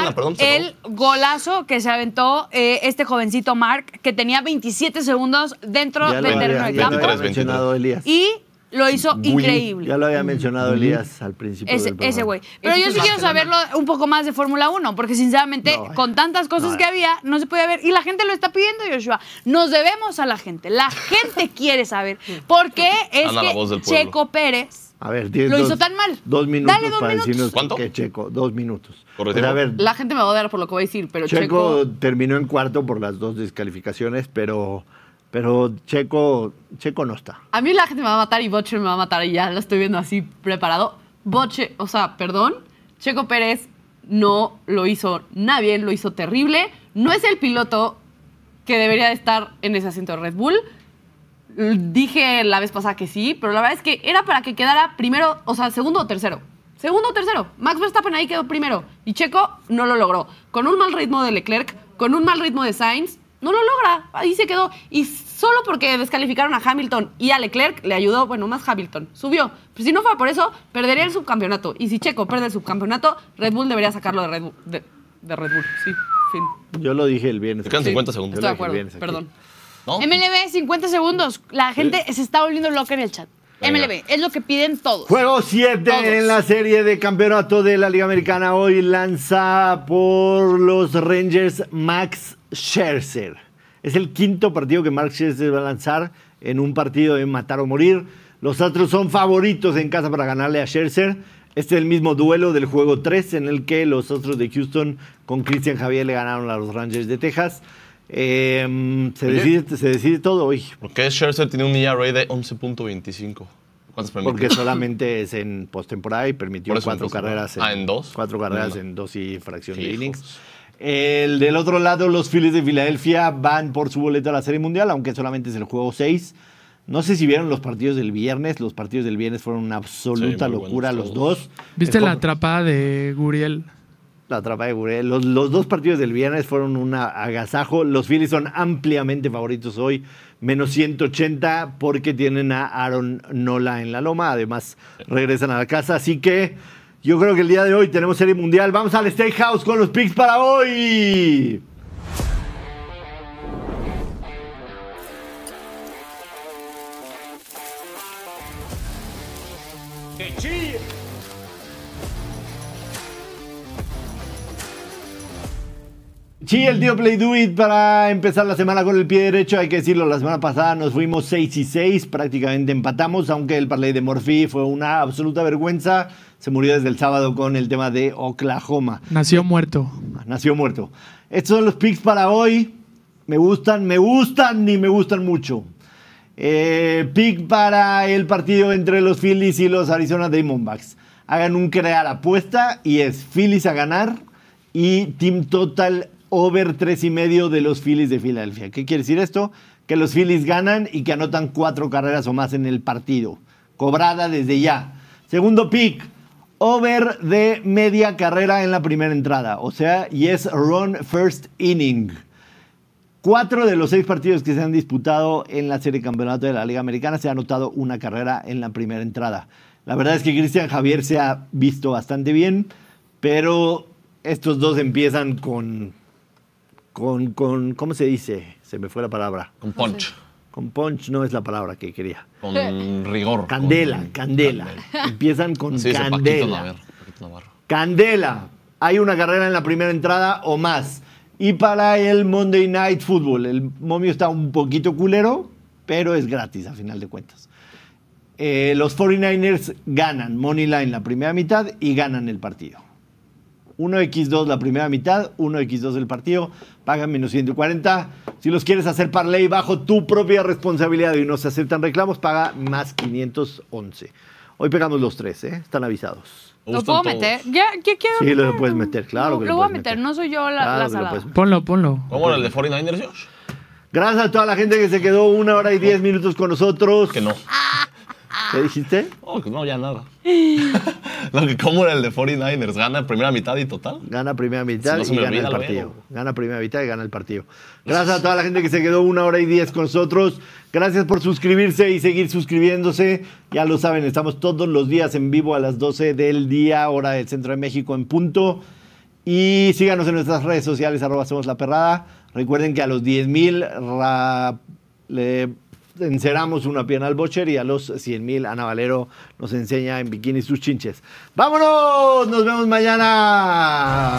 Ana, perdón, se el golazo que se aventó eh, este jovencito Mark, que tenía 27 segundos dentro del terreno de campo había 23, mencionado Elías. y lo hizo increíble. Ya lo había mencionado Elías al principio. Ese, del programa. ese güey. Pero yo sí quiero saberlo un poco más de Fórmula 1, porque sinceramente, No, eh. con tantas cosas No, que eh. había, no se podía ver. Y la gente lo está pidiendo, Joshua. Nos debemos a la gente. La gente quiere saber. Porque es Ana, la voz que del pueblo. Checo Pérez A ver, tienes lo dos- hizo tan mal. Dos minutos Dale dos para minutos. decirnos ¿Cuánto? que Checo, dos minutos. Correcto. O sea, a ver, La gente me va a odiar por lo que voy a decir, pero Checo, Checo, terminó en cuarto por las dos descalificaciones, pero, pero Checo, Checo no está. a mí la gente me va a matar y Boche me va a matar y ya lo estoy viendo así preparado. Boche, o sea, perdón, Checo Pérez no lo hizo nada bien, lo hizo terrible. No es el piloto que debería de estar en ese asiento de Red Bull. Dije la vez pasada que sí, pero la verdad es que era para que quedara primero, o sea, segundo o tercero. Segundo o tercero. Max Verstappen ahí quedó primero. Y Checo no lo logró. Con un mal ritmo de Leclerc, con un mal ritmo de Sainz, no lo logra. Ahí se quedó. Y solo porque descalificaron a Hamilton y a Leclerc le ayudó, bueno, más Hamilton. Subió. Pero si no fuera por eso, perdería el subcampeonato. Y si Checo pierde el subcampeonato, Red Bull debería sacarlo de Red Bull. De, de Red Bull, sí. Fin. Yo lo dije el viernes. Quedan aquí. 50 Yo segundos. lo Estoy de dije el acuerdo. Perdón. ¿No? MLB, 50 segundos. La gente se está volviendo loca en el chat. Venga. MLB, es lo que piden todos. Juego 7 Todos. en la serie de campeonato de la Liga Americana. Hoy lanza por los Rangers Max Scherzer. Es el quinto partido que Max Scherzer va a lanzar en un partido de matar o morir. Los Astros son favoritos en casa para ganarle a Scherzer. Este es el mismo duelo del juego 3 en el que los Astros de Houston con Christian Javier le ganaron a los Rangers de Texas. Eh, se, decide, se decide todo hoy. Porque Scherzer tiene un ERA de 11.25. ¿Cuántos permite? Porque solamente es en postemporada y permitió en cuatro carreras. Ah, ¿en dos? Cuatro carreras No. en dos y fracción de innings. El del otro lado, los Phillies de Filadelfia van por su boleto a la Serie Mundial, aunque solamente es el juego 6. No sé si vieron los partidos del viernes. Los partidos del viernes fueron una absoluta Sí, locura los dos. ¿Viste El la atrapada de Guriel? La atrapada de Gurriel. Los, los dos partidos del viernes fueron un agasajo. Los Phillies son ampliamente favoritos hoy, menos 180, porque tienen a Aaron Nola en la loma. Además, regresan a la casa. Así que yo creo que el día de hoy tenemos Serie Mundial. Vamos al Steakhouse con los picks para hoy. Sí, el tío Play Do It para empezar la semana con el pie derecho. Hay que decirlo, la semana pasada nos fuimos 6 y 6, prácticamente empatamos, aunque el parlay de Morphy fue una absoluta vergüenza. Se murió desde el sábado con el tema de Oklahoma. Nació muerto. Nació muerto. Estos son los picks para hoy. Me gustan, me gustan y me gustan mucho. Eh, pick para el partido entre los Phillies y los Arizona Diamondbacks. Hagan un crear apuesta y es Phillies a ganar y team total over tres y medio de los Phillies de Filadelfia. ¿Qué quiere decir esto? Que los Phillies ganan y que anotan cuatro carreras o más en el partido. Cobrada desde ya. Segundo pick. Over de media carrera en la primera entrada. O sea, yes run first inning. Cuatro de los seis partidos que se han disputado en la serie campeonato de la Liga Americana se ha anotado una carrera en la primera entrada. La verdad es que Cristian Javier se ha visto bastante bien, pero estos dos empiezan con, con, con ¿cómo se dice? Se me fue la palabra. Con punch. Con punch no es la palabra que quería. Con rigor. Candela, con- candela. Empiezan con Sí, candela. Navarro, Paquito Navarro. Candela. Hay una carrera en la primera entrada o más. Y para el Monday Night Football, el momio está un poquito culero, pero es gratis a final de cuentas. Eh, los 49ers ganan Money Line la primera mitad y ganan el partido. 1x2 la primera mitad, 1x2 el partido, pagan menos 140. Si los quieres hacer parlay bajo tu propia responsabilidad y no se aceptan reclamos, paga más 511. Hoy pegamos los tres, ¿eh? Están avisados. ¿Lo puedo todos. meter? Ya, ¿qué quiero? Sí, lo puedes meter, claro que lo lo voy a meter. meter. No soy yo la, Claro la que lo salada. Ponlo, ponlo. ¿Cómo era el de 49ers, Josh? Gracias a toda la gente que se quedó una hora y diez minutos con nosotros. Que no. ¿Qué dijiste? Oh, no, ya nada. que ¿Cómo era el de 49ers? ¿Gana primera mitad y total? Gana primera mitad Si no se y gana el lo partido. veo. Gana primera mitad y gana el partido. Gracias a toda la gente que se quedó una hora y diez con nosotros. Gracias por suscribirse y seguir suscribiéndose. Ya lo saben, estamos todos los días en vivo a las 12 del día, hora del Centro de México en punto. Y síganos en nuestras redes sociales, arroba Somos La Perrada. Recuerden que a los 10 mil enceramos una pierna al Bocher y a los 100 mil Ana Valero nos enseña en bikini sus chinches. ¡Vámonos! Nos vemos mañana.